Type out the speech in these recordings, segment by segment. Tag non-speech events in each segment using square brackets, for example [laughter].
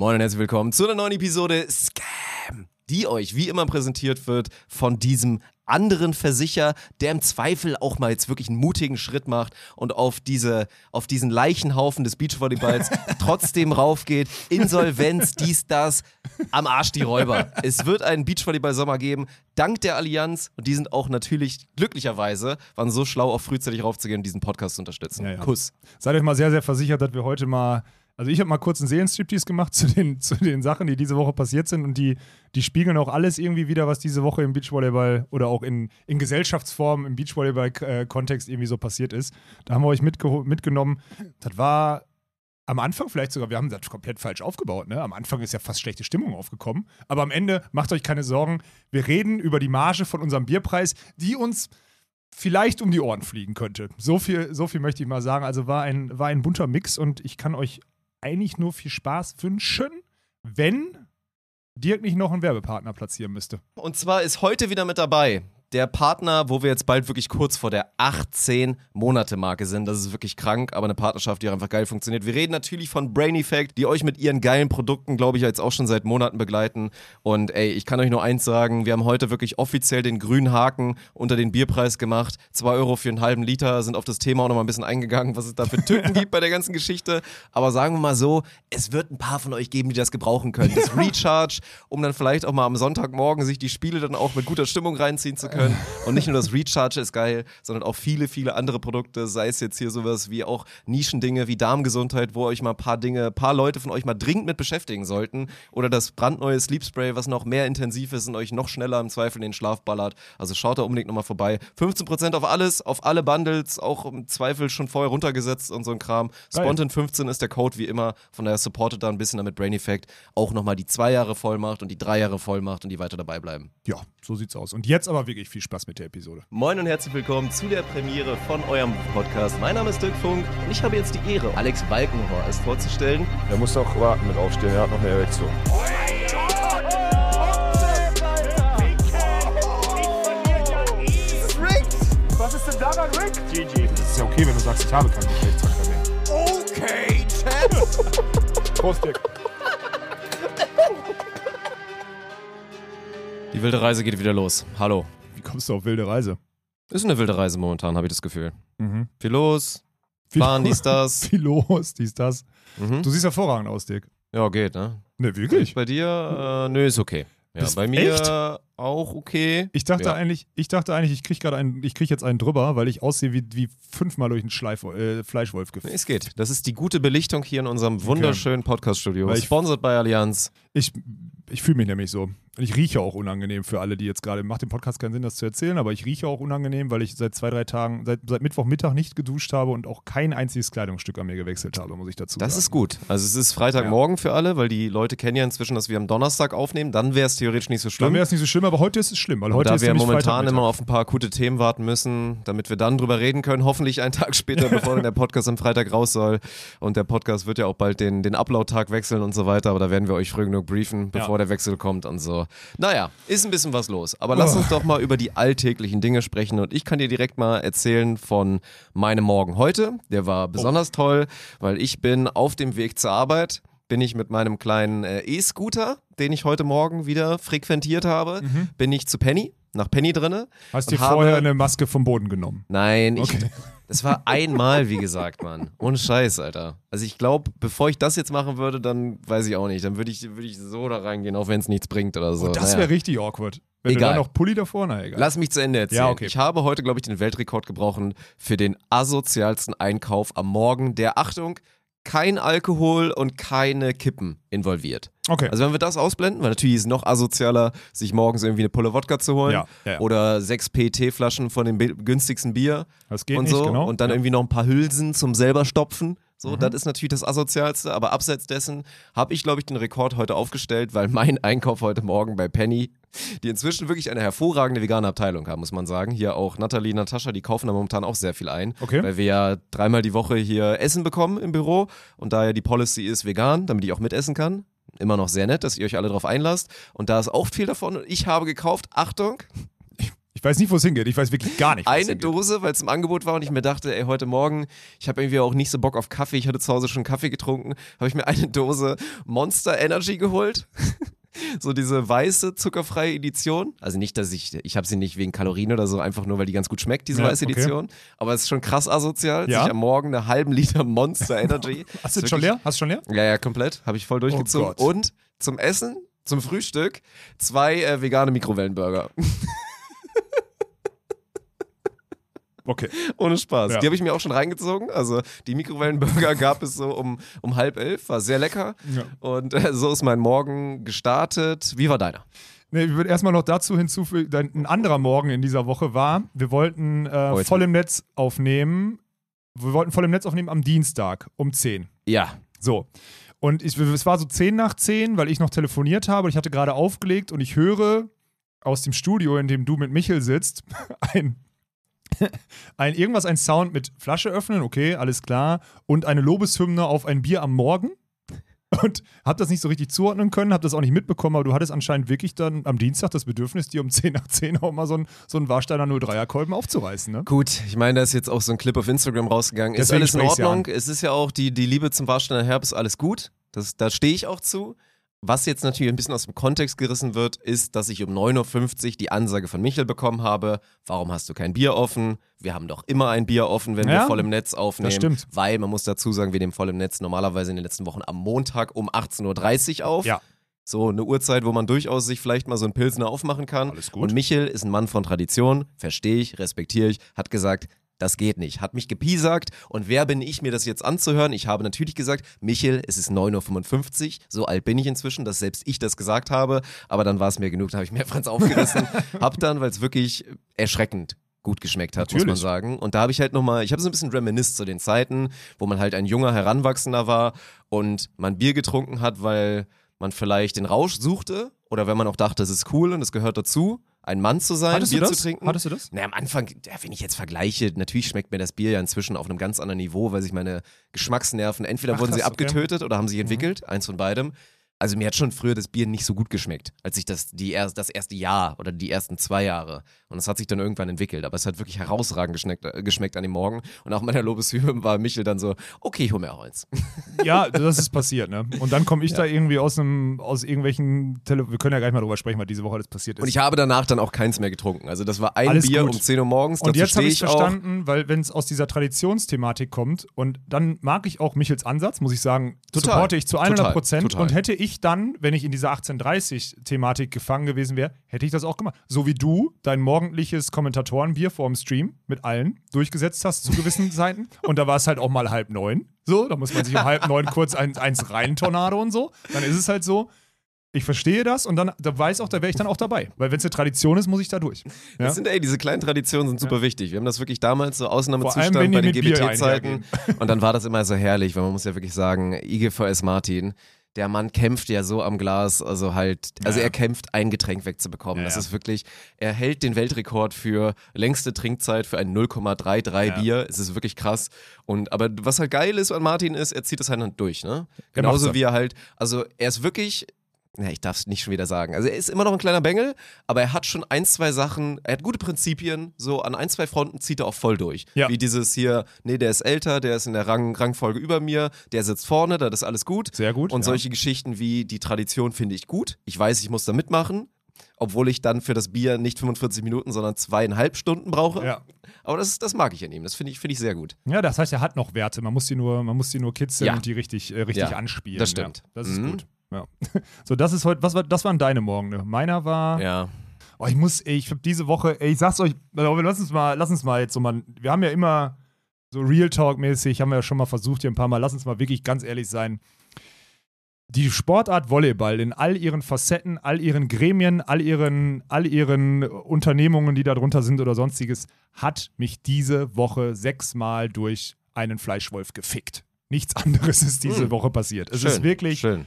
Moin und herzlich willkommen zu einer neuen Episode Scam, die euch wie immer präsentiert wird von diesem anderen Versicher, der im Zweifel auch mal jetzt wirklich einen mutigen Schritt macht und auf, diese, auf diesen Leichenhaufen des Beachvolleyballs [laughs] trotzdem raufgeht. Insolvenz, dies, das, am Arsch die Räuber. Es wird einen Beachvolleyball-Sommer geben, dank der Allianz. Und die sind auch natürlich glücklicherweise, waren so schlau, auch frühzeitig raufzugehen und diesen Podcast zu unterstützen. Ja, ja. Kuss. Seid euch mal sehr, sehr versichert, dass wir heute mal. Also ich habe mal kurz einen Seelenstriptease gemacht [laughs] zu den, zu den Sachen, die diese Woche passiert sind und die, die spiegeln auch alles irgendwie wieder, was diese Woche im Beachvolleyball oder auch in, in Gesellschaftsform im Beachvolleyball-Kontext irgendwie so passiert ist. Da haben wir euch mitgenommen. Das war am Anfang vielleicht sogar, wir haben das komplett falsch aufgebaut. Ne? Am Anfang ist ja fast schlechte Stimmung aufgekommen. Aber am Ende, macht euch keine Sorgen, wir reden über die Marge von unserem Bierpreis, die uns vielleicht um die Ohren fliegen könnte. So viel, so viel möchte ich mal sagen. Also war ein, war ein bunter Mix und ich kann euch eigentlich nur viel Spaß wünschen, wenn Dirk nicht noch einen Werbepartner platzieren müsste. Und zwar ist heute wieder mit dabei der Partner, wo wir jetzt bald wirklich kurz vor der 18-Monate-Marke sind. Das ist wirklich krank, aber eine Partnerschaft, die einfach geil funktioniert. Wir reden natürlich von Brain Effect, die euch mit ihren geilen Produkten, glaube ich, jetzt auch schon seit Monaten begleiten. Und ey, ich kann euch nur eins sagen, wir haben heute wirklich offiziell den grünen Haken unter den Bierpreis gemacht. 2 Euro für einen halben Liter, sind auf das Thema auch nochmal ein bisschen eingegangen, was es da für [laughs] Tücken gibt bei der ganzen Geschichte. Aber sagen wir mal so, es wird ein paar von euch geben, die das gebrauchen können. Das [laughs] Recharge, um dann vielleicht auch mal am Sonntagmorgen sich die Spiele dann auch mit guter Stimmung reinziehen zu können. Und nicht nur das Recharge ist geil, sondern auch viele, viele andere Produkte, sei es jetzt hier sowas wie auch Nischendinge wie Darmgesundheit, wo euch mal ein paar Dinge, ein paar Leute von euch mal dringend mit beschäftigen sollten. Oder das brandneue Sleep Spray, was noch mehr intensiv ist und euch noch schneller im Zweifel in den Schlaf ballert. Also schaut da unbedingt nochmal vorbei. 15% auf alles, auf alle Bundles, auch im Zweifel schon vorher runtergesetzt und so ein Kram. Geil. Spontan 15 ist der Code wie immer. Von daher supportet da ein bisschen damit Brain Effect auch nochmal die zwei Jahre Vollmacht und die drei Jahre Vollmacht und die weiter dabei bleiben. Ja, so sieht's aus. Und jetzt aber wirklich viel Spaß mit der Episode. Moin und herzlich willkommen zu der Premiere von eurem Podcast. Mein Name ist Dirk Funk und ich habe jetzt die Ehre, Alex Balkenhorst vorzustellen. Er muss doch warten mit aufstehen, er hat noch eine Erektion. Was ist denn daran, Rick? GG. Das ist ja okay, wenn du sagst, ich habe keinen Geschlechtsverkehr mehr. Okay, Chat. [laughs] Prost, Dick. Die wilde Reise geht wieder los. Hallo. Wie kommst du auf wilde Reise? Ist eine wilde Reise momentan, habe ich das Gefühl. Mhm. Viel los, Viel- fahren, dies, das. [laughs] Viel los, dies, das. Mhm. Du siehst hervorragend aus, Dirk. Ja, geht, ne? Ne, wirklich? Bei dir, äh, nö, ist okay. Ja, Bist bei mir echt? auch okay. Ich dachte Ja. eigentlich, ich dachte eigentlich, ich krieg gerade einen, ich krieg jetzt einen drüber, weil ich aussehe wie, wie fünfmal durch einen Schleif, äh, Fleischwolf Nee, geführt. Es geht. Das ist die gute Belichtung hier in unserem wunderschönen Podcast-Studio. Weil ich- Sponsored bei Allianz. Ich, ich fühle mich nämlich so. Und ich rieche auch unangenehm für alle, die jetzt gerade, macht dem Podcast keinen Sinn, das zu erzählen, aber ich rieche auch unangenehm, weil ich seit zwei, drei Tagen, seit, seit Mittwochmittag nicht geduscht habe und auch kein einziges Kleidungsstück an mir gewechselt habe, muss ich dazu Das sagen. ist gut. Also es ist Freitagmorgen für alle, weil die Leute kennen ja inzwischen, dass wir am Donnerstag aufnehmen. Dann wäre es theoretisch nicht so Dann schlimm. wäre es nicht so schlimm, aber heute ist es schlimm, weil Aber heute da ist wir momentan immer auf ein paar gute Themen warten müssen, damit wir dann drüber reden können, hoffentlich einen Tag später, [laughs] bevor dann der Podcast am Freitag raus soll. Und der Podcast wird ja auch bald den, den Upload-Tag wechseln und so weiter, aber da werden wir euch früh genug briefen, bevor Ja. Der Wechsel kommt und so. Naja, ist ein bisschen was los. Aber lass uns doch mal über die alltäglichen Dinge sprechen und ich kann dir direkt mal erzählen von meinem Morgen heute. Der war besonders toll, weil ich bin auf dem Weg zur Arbeit bin ich mit meinem kleinen äh, E-Scooter, den ich heute Morgen wieder frequentiert habe, bin ich zu Penny, nach Penny drinne. Hast habe- vorher eine Maske vom Boden genommen? Nein, ich, Okay. Das war einmal, wie gesagt, Mann. Ohne Scheiß, Alter. Also ich glaube, bevor ich das jetzt machen würde, dann weiß ich auch nicht. Dann würde ich, würde ich so da reingehen, auch wenn es nichts bringt oder so. Oh, das Naja. wäre richtig awkward. Wenn Egal. du da noch Pulli davor, na egal. Lass mich zu Ende erzählen. Ja, okay. Ich habe heute, glaube ich, den Weltrekord gebrochen für den asozialsten Einkauf am Morgen, der, Achtung, kein Alkohol und keine Kippen involviert. okay. Also wenn wir das ausblenden, weil natürlich ist es noch asozialer, sich morgens irgendwie eine Pulle Wodka zu holen Ja, ja, ja. oder sechs PET-Flaschen von dem günstigsten Bier das geht und nicht, so genau. und dann irgendwie noch ein paar Hülsen zum selber stopfen. So, Mhm. das ist natürlich das asozialste, aber abseits dessen habe ich glaube ich den Rekord heute aufgestellt, weil mein Einkauf heute Morgen bei Penny, die inzwischen wirklich eine hervorragende vegane Abteilung haben, muss man sagen. Hier auch Nathalie, Natascha, die kaufen da momentan auch sehr viel ein, Okay. weil wir ja dreimal die Woche hier Essen bekommen im Büro und da ja die Policy ist vegan, damit ich auch mitessen kann. Immer noch sehr nett, dass ihr euch alle drauf einlasst und da ist auch viel davon und ich habe gekauft, Achtung, Ich weiß nicht, wo es hingeht. Ich weiß wirklich gar nicht, Eine. Dose, weil es im Angebot war und ich mir dachte, ey, heute Morgen, ich habe irgendwie auch nicht so Bock auf Kaffee, ich hatte zu Hause schon Kaffee getrunken, habe ich mir eine Dose Monster Energy geholt. [laughs] [laughs] so diese weiße, zuckerfreie Edition. Also nicht, dass ich, ich habe sie nicht wegen Kalorien oder so, einfach nur, weil die ganz gut schmeckt, diese Ja, weiße okay. Edition. Aber es ist schon krass asozial, Ja? sich am Morgen eine halben Liter Monster Energy. [laughs] Hast du schon leer? Hast du schon leer? Ja, ja, komplett. Habe ich voll durchgezogen. Gott. und zum Essen, zum Frühstück, zwei äh, vegane Mikrowellenburger. [laughs] Okay. Ohne Spaß. Ja. Die habe ich mir auch schon reingezogen. Also die Mikrowellenburger [laughs] gab es so um, um halb elf, war sehr lecker. Ja. Und äh, so ist mein Morgen gestartet. Wie war deiner? Nee, ich würde erstmal noch dazu hinzufügen, ein anderer Morgen in dieser Woche war, wir wollten äh, voll im Netz aufnehmen. Wir wollten voll im Netz aufnehmen am Dienstag um 10. Ja. So. Und ich, es war so 10 nach 10, weil ich noch telefoniert habe. Ich hatte gerade aufgelegt und ich höre aus dem Studio, in dem du mit Michel sitzt, [laughs] ein, [laughs] ein irgendwas, ein Sound mit Flasche öffnen, okay, alles klar, und eine Lobeshymne auf ein Bier am Morgen. [laughs] Und hab das nicht so richtig zuordnen können, hab das auch nicht mitbekommen, aber du hattest anscheinend wirklich dann am Dienstag das Bedürfnis, dir um [laughs] 10 nach 10 auch mal so einen so einen Warsteiner 03er Kolben aufzureißen, ne? Gut, ich meine, da ist jetzt auch so ein Clip auf Instagram rausgegangen. Ist Deswegen alles in ich's ja Ordnung. Es ist ja auch die, die Liebe zum Warsteiner Herbst, alles gut. Das, da stehe ich auch zu. Was jetzt natürlich ein bisschen aus dem Kontext gerissen wird, ist, dass ich um 9.50 Uhr die Ansage von Michel bekommen habe, warum hast du kein Bier offen? Wir haben doch immer ein Bier offen, wenn wir Ja, voll im Netz aufnehmen. das stimmt. Weil, man muss dazu sagen, wir nehmen voll im Netz normalerweise in den letzten Wochen am Montag um 18.30 Uhr auf. Ja. So eine Uhrzeit, wo man durchaus sich vielleicht mal so ein Pilsner aufmachen kann. Alles gut. Und Michel ist ein Mann von Tradition, verstehe ich, respektiere ich, hat gesagt, das geht nicht. Hat mich gepiesackt und wer bin ich, mir das jetzt anzuhören? Ich habe natürlich gesagt, Michel, es ist 9.55 Uhr, so alt bin ich inzwischen, dass selbst ich das gesagt habe, aber dann war es mir genug, da habe ich mir [laughs] Franz aufgerissen. hab dann, weil es wirklich erschreckend gut geschmeckt hat, muss man Natürlich. sagen. Und da habe ich halt nochmal, ich habe so ein bisschen reminisced zu den Zeiten, wo man halt ein junger Heranwachsender war und man Bier getrunken hat, weil man vielleicht den Rausch suchte oder wenn man auch dachte, es ist cool und es gehört dazu, ein Mann zu sein, Hattest Bier du das? zu trinken. Hattest du das? Na, am Anfang, ja, wenn ich jetzt vergleiche, natürlich schmeckt mir das Bier ja inzwischen auf einem ganz anderen Niveau, weil sich meine Geschmacksnerven, entweder Ach, wurden sie krass, okay. Mhm. abgetötet oder haben sich entwickelt, eins von beidem. Also mir hat schon früher das Bier nicht so gut geschmeckt, als ich das, die er, das erste Jahr oder die ersten zwei Jahre. Und das hat sich dann irgendwann entwickelt. Aber es hat wirklich herausragend geschmeckt, äh, geschmeckt an dem Morgen. Und auch meiner Lobeshymne war Michel dann so, okay, ich hol mir auch eins. [laughs] Ja, das ist passiert, ne? Und dann komme ich da irgendwie aus einem, aus irgendwelchen Tele Wir können ja gleich mal drüber sprechen, was diese Woche alles passiert ist. Und ich habe danach dann auch keins mehr getrunken. Also das war ein Alles Bier gut. um 10 Uhr morgens. Und jetzt habe ich ich auch. verstanden, weil wenn es aus dieser Traditionsthematik kommt und dann mag ich auch Michels Ansatz, muss ich sagen, Total. supporte ich zu 100 Total. Prozent. Und hätte ich dann, wenn ich in dieser 1830-Thematik gefangen gewesen wäre, hätte ich das auch gemacht. So wie du dein morgendliches Kommentatorenbier vor dem Stream mit allen durchgesetzt hast zu gewissen [laughs] Zeiten. Und da war es halt auch mal halb neun. So, da muss man sich um halb neun kurz eins, eins rein, Tornado und so. Dann ist es halt so. Ich verstehe das und dann da weiß auch, da wäre ich dann auch dabei. Weil wenn es eine Tradition ist, muss ich da durch. Ja? Das sind, ey, diese kleinen Traditionen sind super wichtig. Wir haben das wirklich damals so Ausnahmezustand allem, bei den GBT-Zeiten. Und dann war das immer so herrlich, weil man muss ja wirklich sagen, IGVS Martin, der Mann kämpft ja so am Glas, also halt, also Ja. er kämpft, ein Getränk wegzubekommen. Ja, das ja. ist wirklich, er hält den Weltrekord für längste Trinkzeit für ein 0,33 Ja. Bier. Es ist wirklich krass. Und aber was halt geil ist an Martin ist, er zieht das halt durch, ne? Genauso wie er halt, also er ist wirklich ja, ich darf es nicht schon wieder sagen. Also er ist immer noch ein kleiner Bengel, aber er hat schon ein, zwei Sachen, er hat gute Prinzipien, so an ein, zwei Fronten zieht er auch voll durch. Ja. Wie dieses hier, nee, der ist älter, der ist in der Rang, Rangfolge über mir, der sitzt vorne, da ist alles gut. Sehr gut. Und ja. solche Geschichten wie die Tradition finde ich gut. Ich weiß, ich muss da mitmachen, obwohl ich dann für das Bier nicht 45 Minuten, sondern zweieinhalb Stunden brauche. Ja. Aber das, das mag ich an ihm, das finde ich, finde ich sehr gut. Ja, das heißt, er hat noch Werte. Man muss die nur, man muss die nur kitzeln Ja. und die richtig, äh, richtig Ja, anspielen. das stimmt. Das ist Mhm. gut. Ja. [laughs] So, das ist heute, was war, das waren deine Morgen. Ne? Meiner war, Ja. oh, ich muss, ey, ich habe diese Woche, ey, ich sag's euch, lass uns mal, lass uns mal jetzt so mal, wir haben ja immer so Real Talk-mäßig, haben wir ja schon mal versucht hier ein paar Mal, lass uns mal wirklich ganz ehrlich sein. Die Sportart Volleyball in all ihren Facetten, all ihren Gremien, all ihren, all ihren Unternehmungen, die da drunter sind oder sonstiges, hat mich diese Woche sechsmal durch einen Fleischwolf gefickt. Nichts [laughs] anderes ist diese Hm. Woche passiert. Es Schön, ist wirklich Schön.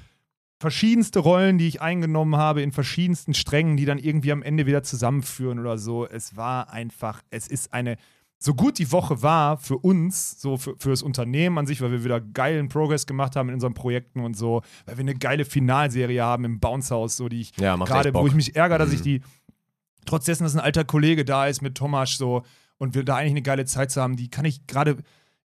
Verschiedenste Rollen, die ich eingenommen habe, in verschiedensten Strängen, die dann irgendwie am Ende wieder zusammenführen oder so. Es war einfach, es ist eine, so gut die Woche war für uns, so für, für das Unternehmen an sich, weil wir wieder geilen Progress gemacht haben in unseren Projekten und so, weil wir eine geile Finalserie haben im Bounce House, so die ich Ja, gerade, wo ich mich ärgere, dass ich Mhm. die trotz dessen, dass ein alter Kollege da ist mit Thomas so und wir da eigentlich eine geile Zeit zu haben, die kann ich gerade,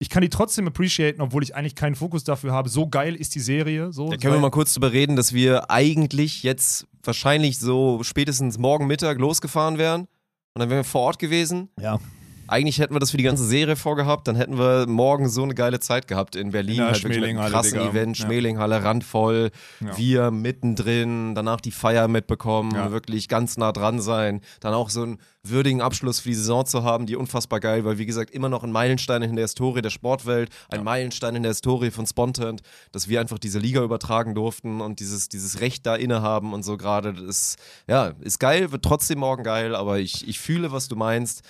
ich kann die trotzdem appreciaten, obwohl ich eigentlich keinen Fokus dafür habe. So geil ist die Serie. So, Da können wir mal kurz drüber reden, dass wir eigentlich jetzt wahrscheinlich so spätestens morgen Mittag losgefahren wären. Und dann wären wir vor Ort gewesen. ja. Eigentlich hätten wir das für die ganze Serie vorgehabt, dann hätten wir morgen so eine geile Zeit gehabt in Berlin. Ja, halt wirklich mit einem Schmelinghalle, krassen Digga. Event, Ja. Schmelinghalle, randvoll, Ja. wir mittendrin, danach die Feier mitbekommen, Ja. wirklich ganz nah dran sein, dann auch so einen würdigen Abschluss für die Saison zu haben, die unfassbar geil, weil wie gesagt immer noch ein Meilenstein in der Historie der Sportwelt, ein Meilenstein in der Historie von Spontant, dass wir einfach diese Liga übertragen durften und dieses, dieses Recht da innehaben und so gerade, das ist, ja, ist geil, wird trotzdem morgen geil, aber ich, ich fühle, was du meinst.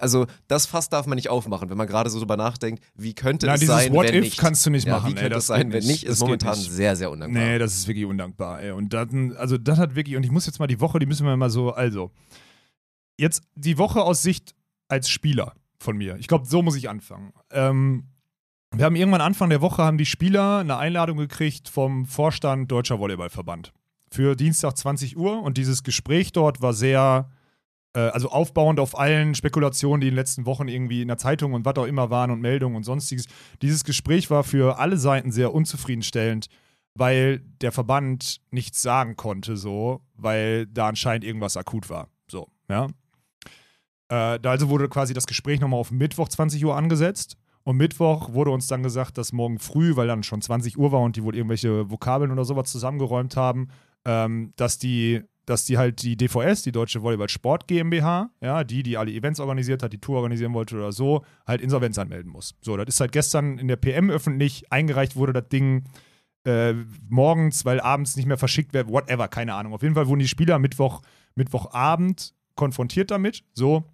Also das Fass darf man nicht aufmachen, wenn man gerade so drüber nachdenkt, wie könnte Na, es dieses sein, What wenn if nicht. kannst du nicht ja, machen, Wie ey, könnte das es sein, wenn nicht. Das ist momentan nicht. sehr, sehr undankbar. Nee, das ist wirklich undankbar, ey. Und dann, also das hat wirklich, und ich muss jetzt mal die Woche, die müssen wir mal so, also, jetzt die Woche aus Sicht als Spieler von mir. Ich glaube, so muss ich anfangen. Ähm, wir haben irgendwann Anfang der Woche haben die Spieler eine Einladung gekriegt vom Vorstand Deutscher Volleyballverband für Dienstag 20 Uhr und dieses Gespräch dort war sehr, äh, also aufbauend auf allen Spekulationen, die in den letzten Wochen irgendwie in der Zeitung und was auch immer waren und Meldungen und sonstiges. Dieses Gespräch war für alle Seiten sehr unzufriedenstellend, weil der Verband nichts sagen konnte, so, weil da anscheinend irgendwas akut war. So, ja. Äh, also wurde quasi das Gespräch nochmal auf Mittwoch 20 Uhr angesetzt. Und Mittwoch wurde uns dann gesagt, dass morgen früh, weil dann schon 20 Uhr war und die wohl irgendwelche Vokabeln oder sowas zusammengeräumt haben, ähm, dass die dass die halt die DVS, die Deutsche Volleyball Sport GmbH, ja, die, die alle Events organisiert hat, die Tour organisieren wollte oder so, halt Insolvenz anmelden muss. So, das ist halt gestern in der PM öffentlich eingereicht wurde, das Ding äh, morgens, weil abends nicht mehr verschickt wird, whatever, keine Ahnung. Auf jeden Fall wurden die Spieler Mittwoch, Mittwochabend konfrontiert damit. So,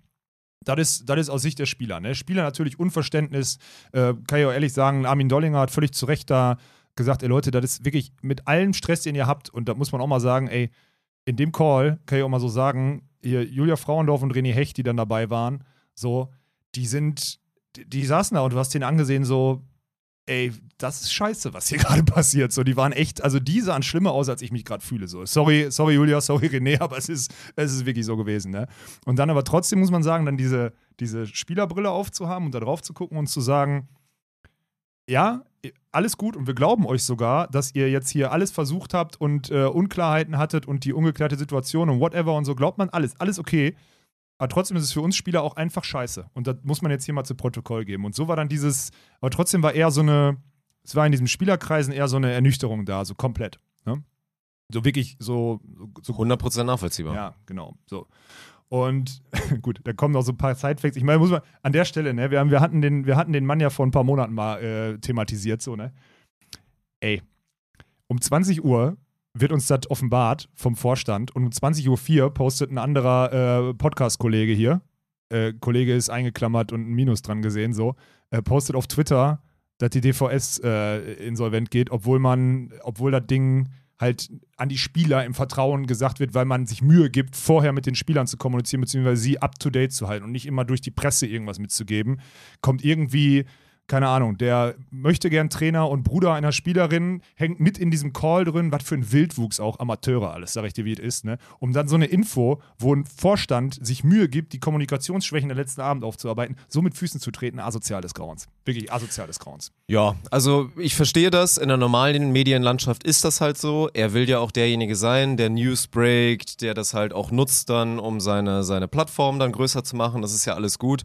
das ist, das ist aus Sicht der Spieler. Ne? Spieler natürlich Unverständnis. Äh, kann ich auch ehrlich sagen, Armin Dollinger hat völlig zu Recht da gesagt, ey Leute, das ist wirklich mit allem Stress, den ihr habt, und da muss man auch mal sagen, ey, in dem Call kann ich auch mal so sagen, hier Julia Frauendorf und René Hecht, die dann dabei waren, so, die sind, die, die saßen da und du hast denen angesehen, so, ey, das ist scheiße, was hier [laughs] gerade passiert. So, die waren echt, also die sahen schlimmer aus, als ich mich gerade fühle. So, sorry, sorry, Julia, sorry, René, [laughs] aber es ist, es ist wirklich so gewesen, ne? Und dann aber trotzdem muss man sagen, dann diese, diese Spielerbrille aufzuhaben und da drauf zu gucken und zu sagen, ja, alles gut und wir glauben euch sogar, dass ihr jetzt hier alles versucht habt und äh, Unklarheiten hattet und die ungeklärte Situation und whatever und so, glaubt man alles, alles okay. Aber trotzdem ist es für uns Spieler auch einfach scheiße. Und das muss man jetzt hier mal zu Protokoll geben. Und so war dann dieses, aber trotzdem war eher so eine, es war in diesen Spielerkreisen eher so eine Ernüchterung da, so komplett. Ne? So wirklich so, so 100% nachvollziehbar. ja, genau. So. Und [laughs] gut, da kommen noch so ein paar Sidefacts. Ich meine, muss man an der Stelle, ne, wir, haben, wir, hatten den, wir hatten den Mann ja vor ein paar Monaten mal äh, thematisiert, so, ne? Ey, um 20 Uhr wird uns das offenbart vom Vorstand. Und um 20.04 Uhr postet ein anderer äh, Podcast-Kollege hier, äh, Kollege ist eingeklammert und ein Minus dran gesehen, so, äh, postet auf Twitter, dass die DVS äh, insolvent geht, obwohl man, obwohl das Ding halt an die Spieler im Vertrauen gesagt wird, weil man sich Mühe gibt, vorher mit den Spielern zu kommunizieren, beziehungsweise sie up to date zu halten und nicht immer durch die Presse irgendwas mitzugeben, kommt irgendwie, keine Ahnung, der möchte gern Trainer und Bruder einer Spielerin, hängt mit in diesem Call drin, was für ein Wildwuchs auch, Amateure alles, sag ich dir, wie es ist, ne? Um dann so eine Info, wo ein Vorstand sich Mühe gibt, die Kommunikationsschwächen der letzten Abend aufzuarbeiten, so mit Füßen zu treten, asozial des Grauens. Wirklich asozial des Grauens. Ja, also ich verstehe das. In der normalen Medienlandschaft ist das halt so. Er will ja auch derjenige sein, der News breakt, der das halt auch nutzt dann, um seine, seine Plattform dann größer zu machen. Das ist ja alles gut.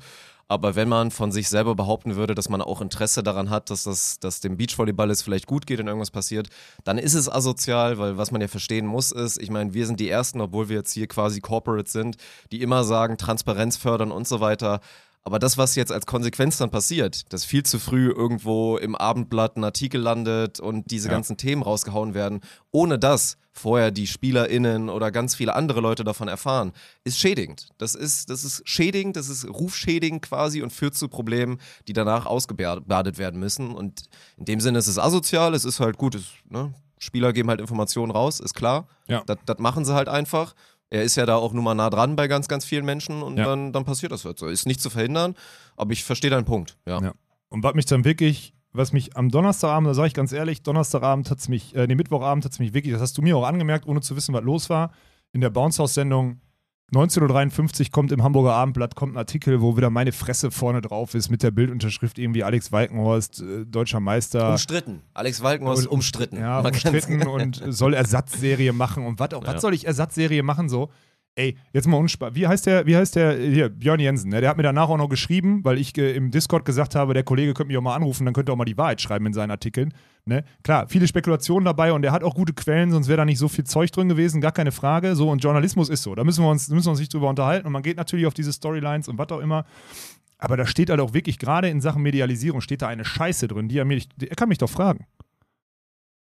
Aber wenn man von sich selber behaupten würde, dass man auch Interesse daran hat, dass das, dass dem Beachvolleyball es vielleicht gut geht und irgendwas passiert, dann ist es asozial, weil was man ja verstehen muss ist, ich meine, wir sind die Ersten, obwohl wir jetzt hier quasi Corporate sind, die immer sagen, Transparenz fördern und so weiter. Aber das, was jetzt als Konsequenz dann passiert, dass viel zu früh irgendwo im Abendblatt ein Artikel landet und diese Ja. ganzen Themen rausgehauen werden, ohne dass vorher die SpielerInnen oder ganz viele andere Leute davon erfahren, ist schädigend. Das ist, das ist schädigend, das ist rufschädigend quasi und führt zu Problemen, die danach ausgebadet werden müssen. Und in dem Sinne ist es asozial, es ist halt gut, es, ne? Spieler geben halt Informationen raus, ist klar. Ja. Das, das machen sie halt einfach. Er ist ja da auch nun mal nah dran bei ganz, ganz vielen Menschen und Ja. dann, dann passiert das halt so. Ist nicht zu verhindern, aber ich verstehe deinen Punkt. Ja. Ja. Und was mich dann wirklich, was mich am Donnerstagabend, da sage ich ganz ehrlich, Donnerstagabend hat es mich, äh, nee, Mittwochabend hat es mich wirklich, das hast du mir auch angemerkt, ohne zu wissen, was los war, in der Bounce House-Sendung 19.53 Uhr kommt im Hamburger Abendblatt kommt ein Artikel, wo wieder meine Fresse vorne drauf ist mit der Bildunterschrift irgendwie Alex Walkenhorst, äh, deutscher Meister. Umstritten. Alex Walkenhorst Und- umstritten. Ja, Man umstritten und soll Ersatzserie machen und was auch. Ja. Was soll ich Ersatzserie machen so? Ey, jetzt mal unspaß. Wie heißt der, wie heißt der, hier, Björn Jensen, ne? der hat mir danach auch noch geschrieben, weil ich äh, im Discord gesagt habe, der Kollege könnte mich auch mal anrufen, dann könnte er auch mal die Wahrheit schreiben in seinen Artikeln. Ne? Klar, viele Spekulationen dabei und der hat auch gute Quellen, sonst wäre da nicht so viel Zeug drin gewesen, gar keine Frage. So, und Journalismus ist so. Da müssen wir uns, müssen wir uns nicht drüber unterhalten und man geht natürlich auf diese Storylines und was auch immer. Aber da steht halt auch wirklich, gerade in Sachen Medialisierung, steht da eine Scheiße drin, die er mir nicht, er kann mich doch fragen.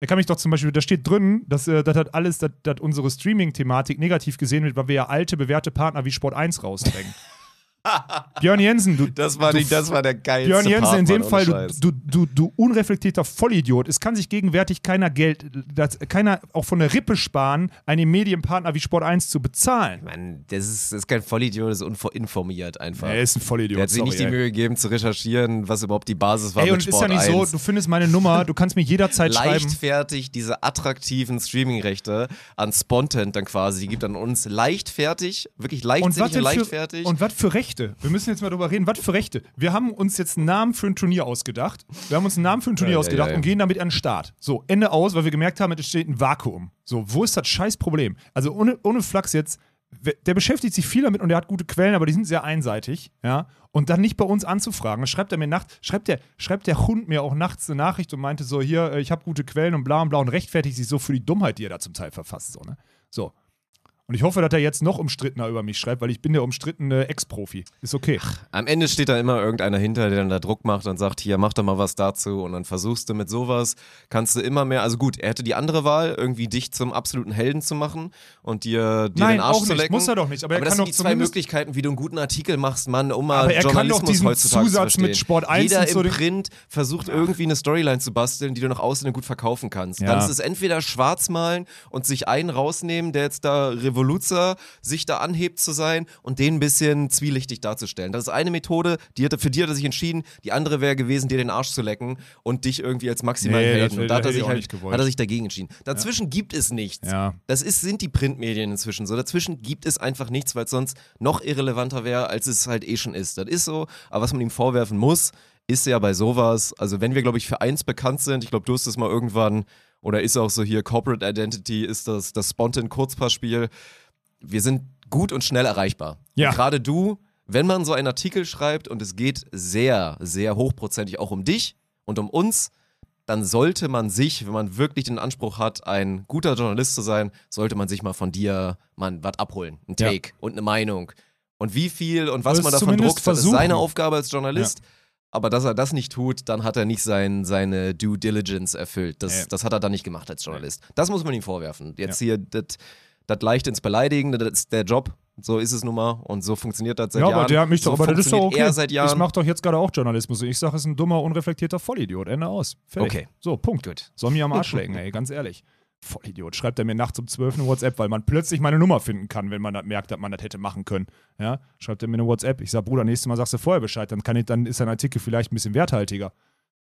Er kann mich doch zum Beispiel, da steht drin, dass äh, das hat alles, dass, dass unsere Streaming-Thematik negativ gesehen wird, weil wir ja alte, bewährte Partner wie Sport 1 rausdrängen. [laughs] [laughs] Björn Jensen, du. Das war, du, die, das war der geilste Björn Jensen, in Part, dem Mann, Fall, du, du, du, du unreflektierter Vollidiot. Es kann sich gegenwärtig keiner Geld, das, keiner auch von der Rippe sparen, einen Medienpartner wie Sport 1 zu bezahlen. Mann, das ist, das ist kein Vollidiot, das ist uninformiert einfach. Er ist ein Vollidiot. Der hat sich nicht die. Mühe gegeben zu recherchieren, was überhaupt die Basis war Ey, und es ist Sport ja nicht 1. so, du findest meine Nummer, du kannst mir jederzeit schreiben. leichtfertig diese attraktiven Streaming-Rechte an Spontent dann quasi, die gibt an uns leichtfertig, wirklich Und leichtsinnig und, denn leichtfertig. für, und was für Rechte? Wir müssen jetzt mal drüber reden. Was für Rechte? Wir haben uns jetzt einen Namen für ein Turnier ausgedacht. Wir haben uns einen Namen für ein Turnier Ja, ausgedacht ja, ja. und gehen damit an den Start. So, Ende aus, weil wir gemerkt haben, es steht ein Vakuum. So, wo ist das scheiß Problem? Also ohne, ohne Flachs jetzt, der beschäftigt sich viel damit und der hat gute Quellen, aber die sind sehr einseitig, ja. Und dann nicht bei uns anzufragen. Schreibt er mir nachts, schreibt der, schreibt der Hund mir auch nachts eine Nachricht und meinte so, hier, äh, ich habe gute Quellen und bla und bla und rechtfertigt sich so für die Dummheit, die er da zum Teil verfasst. So, ne? So. Und ich hoffe, dass er jetzt noch umstrittener über mich schreibt, weil ich bin der umstrittene Ex-Profi. Ist okay. Am Ende steht da immer irgendeiner hinter, der dann da Druck macht und sagt, hier, mach doch mal was dazu und dann versuchst du mit sowas, kannst du immer mehr, also gut, er hätte die andere Wahl, irgendwie dich zum absoluten Helden zu machen und dir, dir Nein, den Arsch auch zu nicht, lecken. muss er doch nicht, aber er das kann sind doch die zwei Möglichkeiten, wie du einen guten Artikel machst, Mann, um mal Aber er kann doch Journalismus diesen heutzutage zu Zusatz mit verstehen. Sport 1 Jeder so im den- Print versucht irgendwie eine Storyline zu basteln, die du nach außen gut verkaufen kannst. Ja. Dann ist es entweder schwarz malen und sich einen rausnehmen, der jetzt da Revoluzer sich da anhebt zu sein und den ein bisschen zwielichtig darzustellen. Das ist eine Methode, die hat, für die hat er sich entschieden. Die andere wäre gewesen, dir den Arsch zu lecken und dich irgendwie als maximalen Nee, Helden. Und da hat er, sich halt, hat er sich dagegen entschieden. Dazwischen gibt es nichts. Ja. Das ist, sind die Printmedien inzwischen so. Dazwischen gibt es einfach nichts, weil es sonst noch irrelevanter wäre, als es halt eh schon ist. Das ist so, aber was man ihm vorwerfen muss, ist ja bei sowas, also wenn wir, glaube ich, für eins bekannt sind, ich glaube, du hast es mal irgendwann, oder ist auch so hier, Corporate Identity ist das, das Spontan-Kurzpassspiel. Wir sind gut und schnell erreichbar. Ja. Gerade du, wenn man so einen Artikel schreibt und es geht sehr, sehr hochprozentig auch um dich und um uns, dann sollte man sich, wenn man wirklich den Anspruch hat, ein guter Journalist zu sein, sollte man sich mal von dir mal was abholen. Ein Ja. Take und eine Meinung. Und wie viel und was man davon druckt, das ist seine Aufgabe als Journalist. Aber dass er das nicht tut, dann hat er nicht sein, seine Due Diligence erfüllt. Das, Ja. das hat er dann nicht gemacht als Journalist. Das muss man ihm vorwerfen. Jetzt hier, das das leicht ins Beleidigen, das ist der Job. So ist es nun mal und so funktioniert das seit ja, Jahren. aber der hat mich so doch, aber das ist doch okay. Ich mache doch jetzt gerade auch Journalismus. Ich sage, es ist ein dummer, unreflektierter Vollidiot. Ende aus. Fertig. Okay. So, Punkt. Gut. Soll mir am Arsch [laughs] lecken, ey, ganz ehrlich. Vollidiot. Schreibt er mir nachts um 12 eine WhatsApp, weil man plötzlich meine Nummer finden kann, wenn man das merkt, dass man das hätte machen können. Ja, schreibt er mir eine WhatsApp. Ich sage, Bruder, nächstes Mal sagst du vorher Bescheid, dann, kann ich, dann ist dein Artikel vielleicht ein bisschen werthaltiger.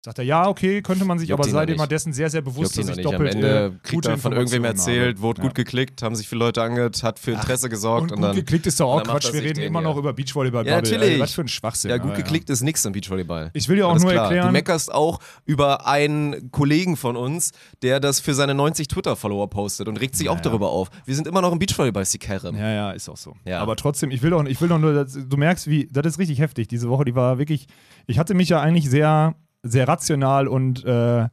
Sagt er, ja, okay, könnte man sich, Juckt aber ihn sei doch dir nicht. mal dessen sehr, sehr bewusst, Juckt dass ich nicht. Am doppelt Ende kriegt er von irgendwem erzählt, habe. wurde Ja. gut geklickt, haben sich viele Leute angehört, hat für Interesse gesorgt Und und, gut dann. geklickt ist doch auch Quatsch. Wir reden den immer hier. noch über Beachvolleyball. Ja, natürlich. Was für ein Schwachsinn. Ja, gut aber geklickt ist nichts im Beachvolleyball. Ich will dir auch nur klar. erklären. Du meckerst auch über einen Kollegen von uns, der das für seine 90 Twitter-Follower postet und regt sich auch Ja. darüber auf. Wir sind immer noch im Beachvolleyball, Sikerem. Ja, ja, ist auch so. Ja. Aber trotzdem, ich will doch, ich will doch nur, du merkst, wie, das ist richtig heftig. Diese Woche, die war wirklich, ich hatte mich ja eigentlich sehr, sehr rational und, äh,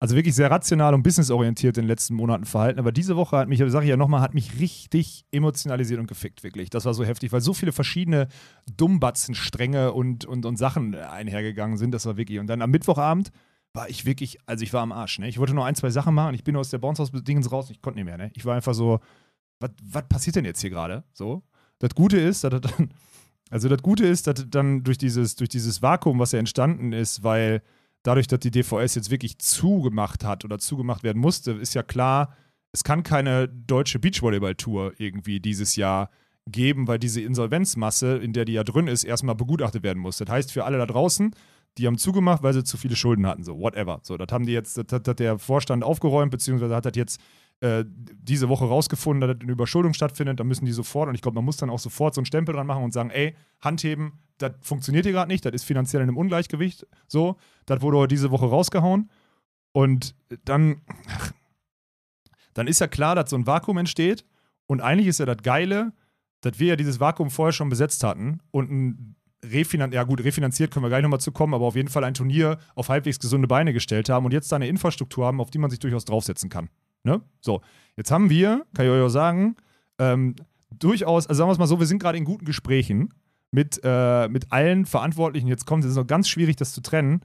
also wirklich sehr rational und businessorientiert in den letzten Monaten verhalten. Aber diese Woche hat mich, sage ich ja nochmal, hat mich richtig emotionalisiert und gefickt, wirklich. Das war so heftig, weil so viele verschiedene Dummbatzenstränge und, und, und Sachen einhergegangen sind. Das war wirklich. Und dann am Mittwochabend war ich wirklich, also ich war am Arsch, ne? Ich wollte nur ein, zwei Sachen machen. Ich bin aus der Bounce House-Dingens raus und ich konnte nicht mehr, ne? Ich war einfach so, was, was passiert denn jetzt hier gerade? So. Das Gute ist, dass das dann, also das Gute ist, dass das dann durch dieses, durch dieses Vakuum, was ja entstanden ist, weil dadurch, dass die DVS jetzt wirklich zugemacht hat oder zugemacht werden musste, ist ja klar, es kann keine deutsche Beachvolleyball-Tour irgendwie dieses Jahr geben, weil diese Insolvenzmasse, in der die ja drin ist, erstmal begutachtet werden muss. Das heißt, für alle da draußen, die haben zugemacht, weil sie zu viele Schulden hatten, so whatever. So, das haben die jetzt, das hat der Vorstand aufgeräumt, beziehungsweise hat das jetzt äh, diese Woche rausgefunden, dass eine Überschuldung stattfindet, dann müssen die sofort, und ich glaube, man muss dann auch sofort so einen Stempel dran machen und sagen, ey, Handheben, das funktioniert hier gerade nicht, das ist finanziell in einem Ungleichgewicht, so, das wurde heute diese Woche rausgehauen. Und dann, dann ist ja klar, dass so ein Vakuum entsteht. Und eigentlich ist ja das Geile, dass wir ja dieses Vakuum vorher schon besetzt hatten und ein Refinan ja gut, refinanziert können wir gleich nochmal zu kommen, aber auf jeden Fall ein Turnier auf halbwegs gesunde Beine gestellt haben und jetzt da eine Infrastruktur haben, auf die man sich durchaus draufsetzen kann. Ne? So, jetzt haben wir, kann ich euch auch sagen, ähm, durchaus, also sagen wir es mal so, wir sind gerade in guten Gesprächen mit, äh, mit allen Verantwortlichen. Jetzt kommt es, ist noch ganz schwierig, das zu trennen,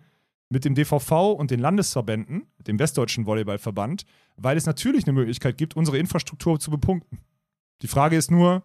mit dem DVV und den Landesverbänden, dem Westdeutschen Volleyballverband, weil es natürlich eine Möglichkeit gibt, unsere Infrastruktur zu bepunkten. Die Frage ist nur,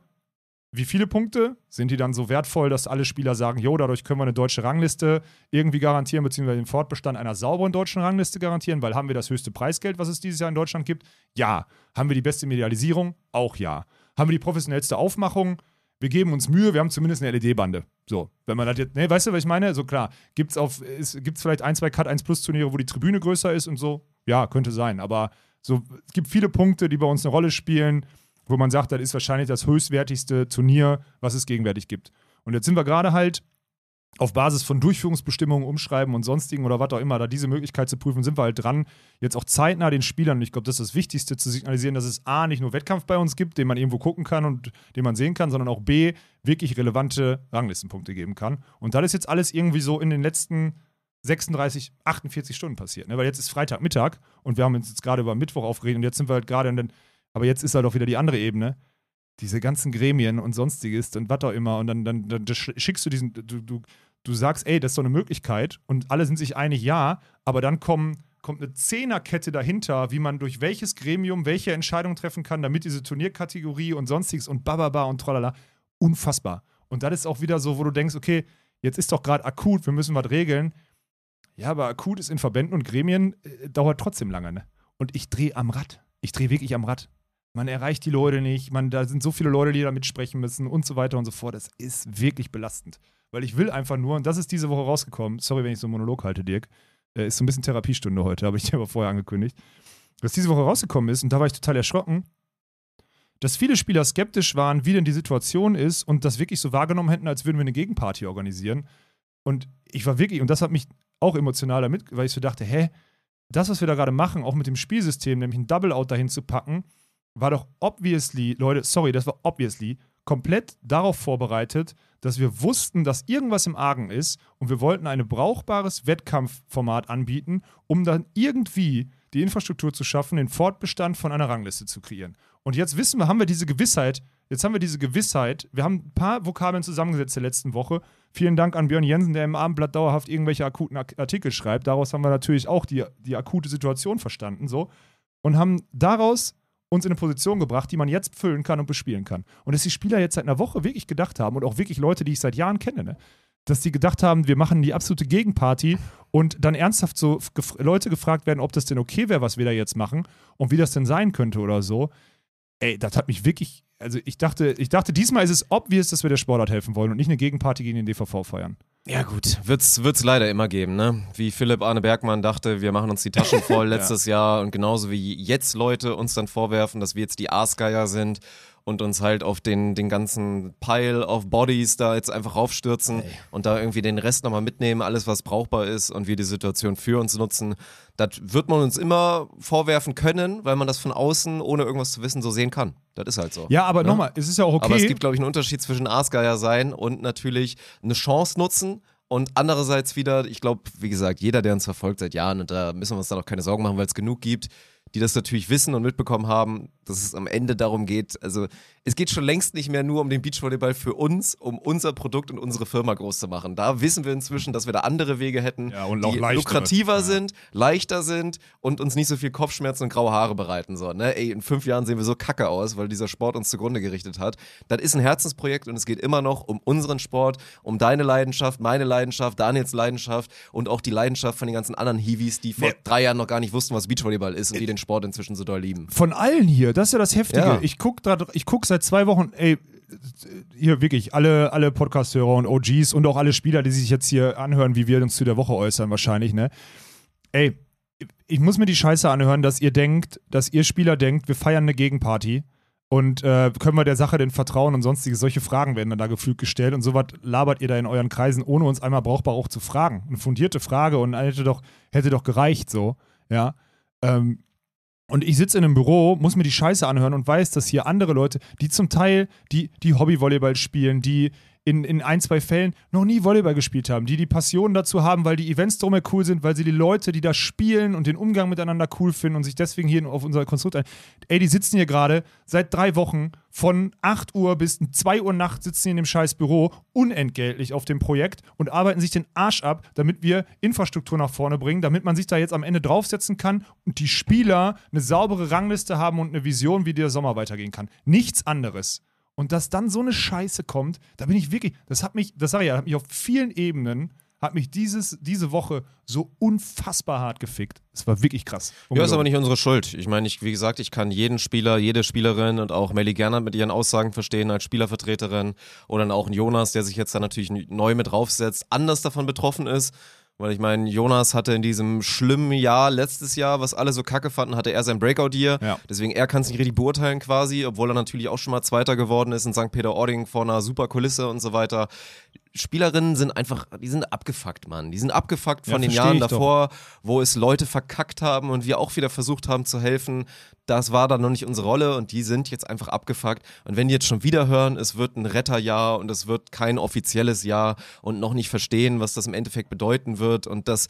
wie viele Punkte sind die dann so wertvoll, dass alle Spieler sagen, jo, dadurch können wir eine deutsche Rangliste irgendwie garantieren, beziehungsweise den Fortbestand einer sauberen deutschen Rangliste garantieren, weil haben wir das höchste Preisgeld, was es dieses Jahr in Deutschland gibt? Ja. Haben wir die beste Medialisierung? Auch ja. Haben wir die professionellste Aufmachung? Wir geben uns Mühe, wir haben zumindest eine LED-Bande. So, wenn man das jetzt, ne, weißt du, was ich meine? So klar, gibt es auf, es vielleicht ein, zwei Cut 1 Plus Turniere, wo die Tribüne größer ist und so? Ja, könnte sein, aber so, es gibt viele Punkte, die bei uns eine Rolle spielen wo man sagt, das ist wahrscheinlich das höchstwertigste Turnier, was es gegenwärtig gibt. Und jetzt sind wir gerade halt auf Basis von Durchführungsbestimmungen, Umschreiben und sonstigen oder was auch immer, da diese Möglichkeit zu prüfen, sind wir halt dran, jetzt auch zeitnah den Spielern, und ich glaube, das ist das Wichtigste, zu signalisieren, dass es A, nicht nur Wettkampf bei uns gibt, den man irgendwo gucken kann und den man sehen kann, sondern auch B, wirklich relevante Ranglistenpunkte geben kann. Und das ist jetzt alles irgendwie so in den letzten 36, 48 Stunden passiert. Ne? Weil jetzt ist Freitagmittag und wir haben uns jetzt gerade über Mittwoch aufgeregt und jetzt sind wir halt gerade in den aber jetzt ist halt auch wieder die andere Ebene. Diese ganzen Gremien und sonstiges und was auch immer. Und dann, dann, dann schickst du diesen, du, du, du sagst, ey, das ist doch eine Möglichkeit. Und alle sind sich einig, ja. Aber dann kommen, kommt eine Zehnerkette dahinter, wie man durch welches Gremium welche Entscheidung treffen kann, damit diese Turnierkategorie und sonstiges und bababa und tralala. Unfassbar. Und das ist auch wieder so, wo du denkst, okay, jetzt ist doch gerade akut, wir müssen was regeln. Ja, aber akut ist in Verbänden und Gremien, äh, dauert trotzdem lange, ne? Und ich drehe am Rad. Ich drehe wirklich am Rad man erreicht die Leute nicht, man, da sind so viele Leute, die da mitsprechen müssen und so weiter und so fort. Das ist wirklich belastend. Weil ich will einfach nur, und das ist diese Woche rausgekommen, sorry, wenn ich so einen Monolog halte, Dirk, äh, ist so ein bisschen Therapiestunde heute, [laughs] habe ich dir aber vorher angekündigt, dass diese Woche rausgekommen ist, und da war ich total erschrocken, dass viele Spieler skeptisch waren, wie denn die Situation ist und das wirklich so wahrgenommen hätten, als würden wir eine Gegenparty organisieren. Und ich war wirklich, und das hat mich auch emotional damit, weil ich so dachte, hä, das, was wir da gerade machen, auch mit dem Spielsystem, nämlich ein Double-Out dahin zu packen, war doch obviously, Leute, sorry, das war obviously komplett darauf vorbereitet, dass wir wussten, dass irgendwas im Argen ist und wir wollten ein brauchbares Wettkampfformat anbieten, um dann irgendwie die Infrastruktur zu schaffen, den Fortbestand von einer Rangliste zu kreieren. Und jetzt wissen wir, haben wir diese Gewissheit, jetzt haben wir diese Gewissheit, wir haben ein paar Vokabeln zusammengesetzt der letzten Woche. Vielen Dank an Björn Jensen, der im Abendblatt dauerhaft irgendwelche akuten Artikel schreibt. Daraus haben wir natürlich auch die, die akute Situation verstanden, so. Und haben daraus uns in eine Position gebracht, die man jetzt füllen kann und bespielen kann. Und dass die Spieler jetzt seit einer Woche wirklich gedacht haben und auch wirklich Leute, die ich seit Jahren kenne, ne? dass die gedacht haben, wir machen die absolute Gegenparty und dann ernsthaft so gef Leute gefragt werden, ob das denn okay wäre, was wir da jetzt machen und wie das denn sein könnte oder so. Ey, das hat mich wirklich, also ich dachte, ich dachte, diesmal ist es obvious, dass wir der Sportart helfen wollen und nicht eine Gegenparty gegen den DVV feiern. Ja gut, wird's, wird's leider immer geben, ne? Wie Philipp Arne Bergmann dachte, wir machen uns die Taschen voll [laughs] letztes ja. Jahr und genauso wie jetzt Leute uns dann vorwerfen, dass wir jetzt die Aasgeier sind und uns halt auf den, den ganzen Pile of Bodies da jetzt einfach raufstürzen Ey. und da irgendwie den Rest nochmal mitnehmen, alles was brauchbar ist und wir die Situation für uns nutzen. Das wird man uns immer vorwerfen können, weil man das von außen, ohne irgendwas zu wissen, so sehen kann. Das ist halt so. Ja, aber ne? nochmal, es ist ja auch okay. Aber es gibt, glaube ich, einen Unterschied zwischen Aasgeier sein und natürlich eine Chance nutzen. Und andererseits wieder, ich glaube, wie gesagt, jeder, der uns verfolgt seit Jahren, und da müssen wir uns dann auch keine Sorgen machen, weil es genug gibt, die das natürlich wissen und mitbekommen haben, dass es am Ende darum geht, also es geht schon längst nicht mehr nur um den Beachvolleyball für uns, um unser Produkt und unsere Firma groß zu machen. Da wissen wir inzwischen, dass wir da andere Wege hätten, ja, die lukrativer ja. sind, leichter sind und uns nicht so viel Kopfschmerzen und graue Haare bereiten. So, ne? Ey, in fünf Jahren sehen wir so kacke aus, weil dieser Sport uns zugrunde gerichtet hat. Das ist ein Herzensprojekt und es geht immer noch um unseren Sport, um deine Leidenschaft, meine Leidenschaft, Daniels Leidenschaft und auch die Leidenschaft von den ganzen anderen Hiwis, die vor nee. drei Jahren noch gar nicht wussten, was Beachvolleyball ist und die den Sport inzwischen so doll lieben. Von allen hier, das ist ja das Heftige. Ja. Ich gucke guck seit zwei Wochen, ey, hier wirklich alle, alle Podcast-Hörer und OGs und auch alle Spieler, die sich jetzt hier anhören, wie wir uns zu der Woche äußern, wahrscheinlich, ne? Ey, ich muss mir die Scheiße anhören, dass ihr denkt, dass ihr Spieler denkt, wir feiern eine Gegenparty. Und äh, können wir der Sache denn vertrauen und sonstiges? Solche Fragen werden dann da gefühlt gestellt und sowas labert ihr da in euren Kreisen, ohne uns einmal brauchbar auch zu fragen. Eine fundierte Frage und hätte doch, hätte doch gereicht so, ja. Ähm, und ich sitze in einem Büro, muss mir die Scheiße anhören und weiß, dass hier andere Leute, die zum Teil, die, die Hobby-Volleyball spielen, die in, in ein, zwei Fällen noch nie Volleyball gespielt haben, die die Passion dazu haben, weil die Events drumher cool sind, weil sie die Leute, die da spielen und den Umgang miteinander cool finden und sich deswegen hier auf unser Konstrukt ein. Ey, die sitzen hier gerade seit drei Wochen von 8 Uhr bis 2 Uhr nachts sitzen in dem scheiß Büro unentgeltlich auf dem Projekt und arbeiten sich den Arsch ab, damit wir Infrastruktur nach vorne bringen, damit man sich da jetzt am Ende draufsetzen kann und die Spieler eine saubere Rangliste haben und eine Vision, wie der Sommer weitergehen kann. Nichts anderes. Und dass dann so eine Scheiße kommt, da bin ich wirklich, das hat mich, das sage ich ja, hat mich auf vielen Ebenen, hat mich dieses, diese Woche so unfassbar hart gefickt. Es war wirklich krass. Ja, ist aber nicht unsere Schuld. Ich meine, ich, wie gesagt, ich kann jeden Spieler, jede Spielerin und auch Melly Gernert mit ihren Aussagen verstehen als Spielervertreterin oder dann auch ein Jonas, der sich jetzt da natürlich neu mit draufsetzt, anders davon betroffen ist. Weil ich meine, Jonas hatte in diesem schlimmen Jahr, letztes Jahr, was alle so kacke fanden, hatte er sein Breakout-Year. Ja. Deswegen, er kann es nicht richtig beurteilen quasi, obwohl er natürlich auch schon mal Zweiter geworden ist in St. Peter-Ording vor einer super Kulisse und so weiter. Spielerinnen sind einfach, die sind abgefuckt, Mann. Die sind abgefuckt von Ja, den Jahren ich doch. davor, wo es Leute verkackt haben und wir auch wieder versucht haben zu helfen. Das war dann noch nicht unsere Rolle und die sind jetzt einfach abgefuckt. Und wenn die jetzt schon wieder hören, es wird ein Retterjahr und es wird kein offizielles Jahr und noch nicht verstehen, was das im Endeffekt bedeuten wird und das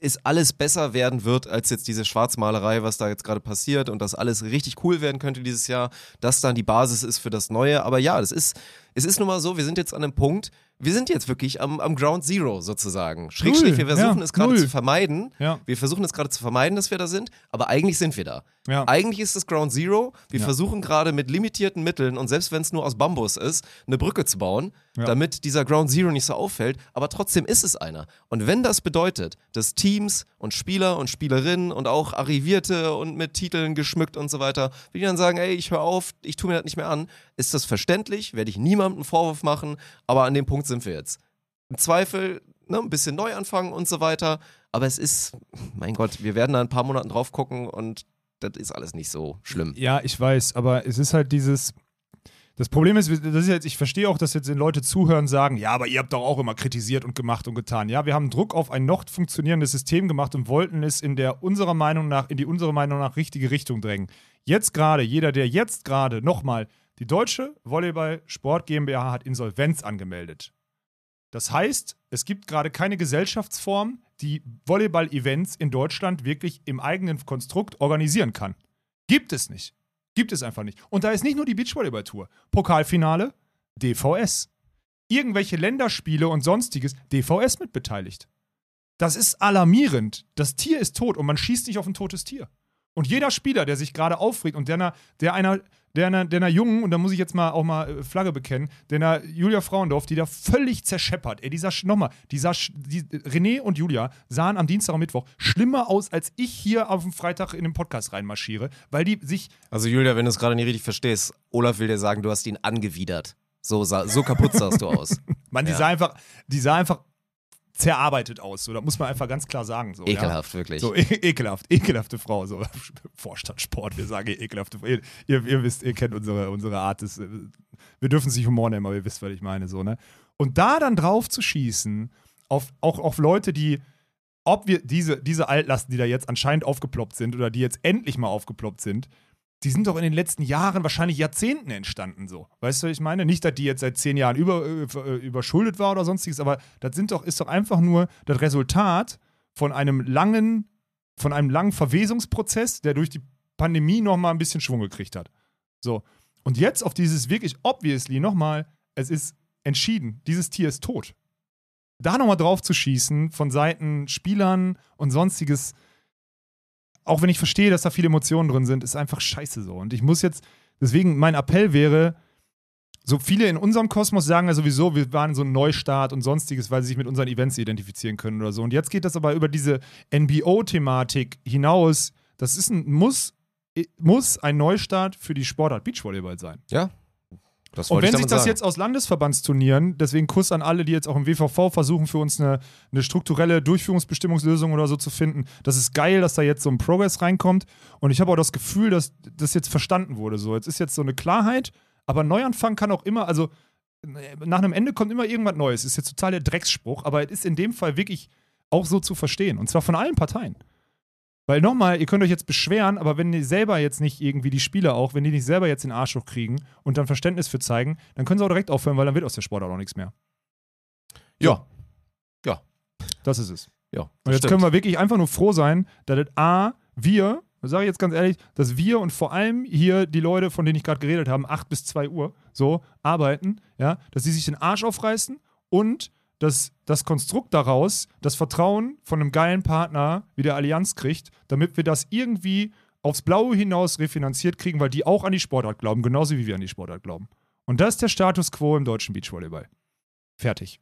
ist alles besser werden wird als jetzt diese Schwarzmalerei, was da jetzt gerade passiert und dass alles richtig cool werden könnte dieses Jahr, das dann die Basis ist für das Neue. Aber ja, das ist, es ist nun mal so, wir sind jetzt an einem Punkt, wir sind jetzt wirklich am, am Ground Zero sozusagen. Schrägstrich, wir versuchen ja, es gerade zu vermeiden. Ja. Wir versuchen es gerade zu vermeiden, dass wir da sind, aber eigentlich sind wir da. Ja. Eigentlich ist es Ground Zero. Wir Ja. versuchen gerade mit limitierten Mitteln und selbst wenn es nur aus Bambus ist, eine Brücke zu bauen, Ja. damit dieser Ground Zero nicht so auffällt. Aber trotzdem ist es einer. Und wenn das bedeutet, dass Teams und Spieler und Spielerinnen und auch Arrivierte und mit Titeln geschmückt und so weiter, wenn die dann sagen, ey, ich höre auf, ich tue mir das nicht mehr an, ist das verständlich, werde ich niemandem einen Vorwurf machen, aber an dem Punkt sind wir jetzt. Im Zweifel ne, ein bisschen neu anfangen und so weiter. Aber es ist, mein Gott, wir werden da ein paar Monaten drauf gucken und das ist alles nicht so schlimm. Ja, ich weiß, aber es ist halt dieses. Das Problem ist, das ist jetzt, ich verstehe auch, dass jetzt den Leute zuhören sagen, ja, aber ihr habt doch auch immer kritisiert und gemacht und getan. Ja, wir haben Druck auf ein noch funktionierendes System gemacht und wollten es in der unserer Meinung nach, in die unserer Meinung nach richtige Richtung drängen. Jetzt gerade, jeder, der jetzt gerade nochmal, die Deutsche Volleyball Sport GmbH hat Insolvenz angemeldet. Das heißt, es gibt gerade keine Gesellschaftsform, die Volleyball-Events in Deutschland wirklich im eigenen Konstrukt organisieren kann. Gibt es nicht. Gibt es einfach nicht. Und da ist nicht nur die Beachvolleyball-Tour. Pokalfinale, DVS. Irgendwelche Länderspiele und sonstiges, DVS mit beteiligt. Das ist alarmierend. Das Tier ist tot und man schießt nicht auf ein totes Tier. Und jeder Spieler, der sich gerade aufregt und der einer, der einer, der einer, der einer Jungen, und da muss ich jetzt mal auch mal äh, Flagge bekennen, der einer Julia Frauendorf, die da völlig zerscheppert. Ey, dieser, nochmal, dieser, Sch- die, René und Julia sahen am Dienstag und Mittwoch schlimmer aus, als ich hier auf dem Freitag in den Podcast reinmarschiere, weil die sich Also Julia, wenn du es gerade nicht richtig verstehst, Olaf will dir sagen, du hast ihn angewidert. So, sa- so kaputt sahst du aus. [laughs] Man, die Ja. sah einfach, die sah einfach zerarbeitet aus. So, das muss man einfach ganz klar sagen. So, Ekelhaft, wirklich. Ja? So, e ekelhaft, ekelhafte Frau. So, [laughs] Vorstadtsport, wir sagen ekelhafte Frau. Ihr, ihr, ihr wisst, ihr kennt unsere, unsere Art des. Wir dürfen es nicht Humor nennen, aber ihr wisst, was ich meine. So, ne? Und da dann drauf zu schießen, auf, auch auf Leute, die. Ob wir diese, diese Altlasten, die da jetzt anscheinend aufgeploppt sind oder die jetzt endlich mal aufgeploppt sind, die sind doch in den letzten Jahren, wahrscheinlich Jahrzehnten entstanden so. Weißt du, was ich meine? Nicht, dass die jetzt seit zehn Jahren über, äh, überschuldet war oder sonstiges, aber das sind doch, ist doch einfach nur das Resultat von einem langen, von einem langen Verwesungsprozess, der durch die Pandemie nochmal ein bisschen Schwung gekriegt hat. So. Und jetzt auf dieses wirklich obviously nochmal, es ist entschieden, dieses Tier ist tot. Da nochmal drauf zu schießen von Seiten Spielern und sonstiges, auch wenn ich verstehe, dass da viele Emotionen drin sind, ist einfach scheiße so. Und ich muss jetzt, deswegen mein Appell wäre, so viele in unserem Kosmos sagen ja sowieso, wir waren so ein Neustart und sonstiges, weil sie sich mit unseren Events identifizieren können oder so. Und jetzt geht das aber über diese NBO-Thematik hinaus. Das ist ein, muss, muss ein Neustart für die Sportart Beachvolleyball sein. Ja. Und wenn sich das sagen. jetzt aus Landesverbandsturnieren, deswegen Kuss an alle, die jetzt auch im WVV versuchen, für uns eine, eine strukturelle Durchführungsbestimmungslösung oder so zu finden, das ist geil, dass da jetzt so ein Progress reinkommt. Und ich habe auch das Gefühl, dass das jetzt verstanden wurde. So, jetzt ist jetzt so eine Klarheit, aber Neuanfang kann auch immer, also nach einem Ende kommt immer irgendwas Neues. Ist jetzt total der Drecksspruch, aber es ist in dem Fall wirklich auch so zu verstehen. Und zwar von allen Parteien. Weil nochmal, ihr könnt euch jetzt beschweren, aber wenn die selber jetzt nicht irgendwie, die Spieler auch, wenn die nicht selber jetzt den Arsch hochkriegen und dann Verständnis für zeigen, dann können sie auch direkt aufhören, weil dann wird aus der Sportart auch nichts mehr. Ja. Das ist es. Ja, Und jetzt stimmt. können wir wirklich einfach nur froh sein, dass das A, wir, das sage ich jetzt ganz ehrlich, dass wir und vor allem hier die Leute, von denen ich gerade geredet habe, 8 bis 2 Uhr so arbeiten, ja, dass sie sich den Arsch aufreißen und dass das Konstrukt daraus das Vertrauen von einem geilen Partner wie der Allianz kriegt, damit wir das irgendwie aufs Blaue hinaus refinanziert kriegen, weil die auch an die Sportart glauben, genauso wie wir an die Sportart glauben. Und das ist der Status quo im deutschen Beachvolleyball. Fertig.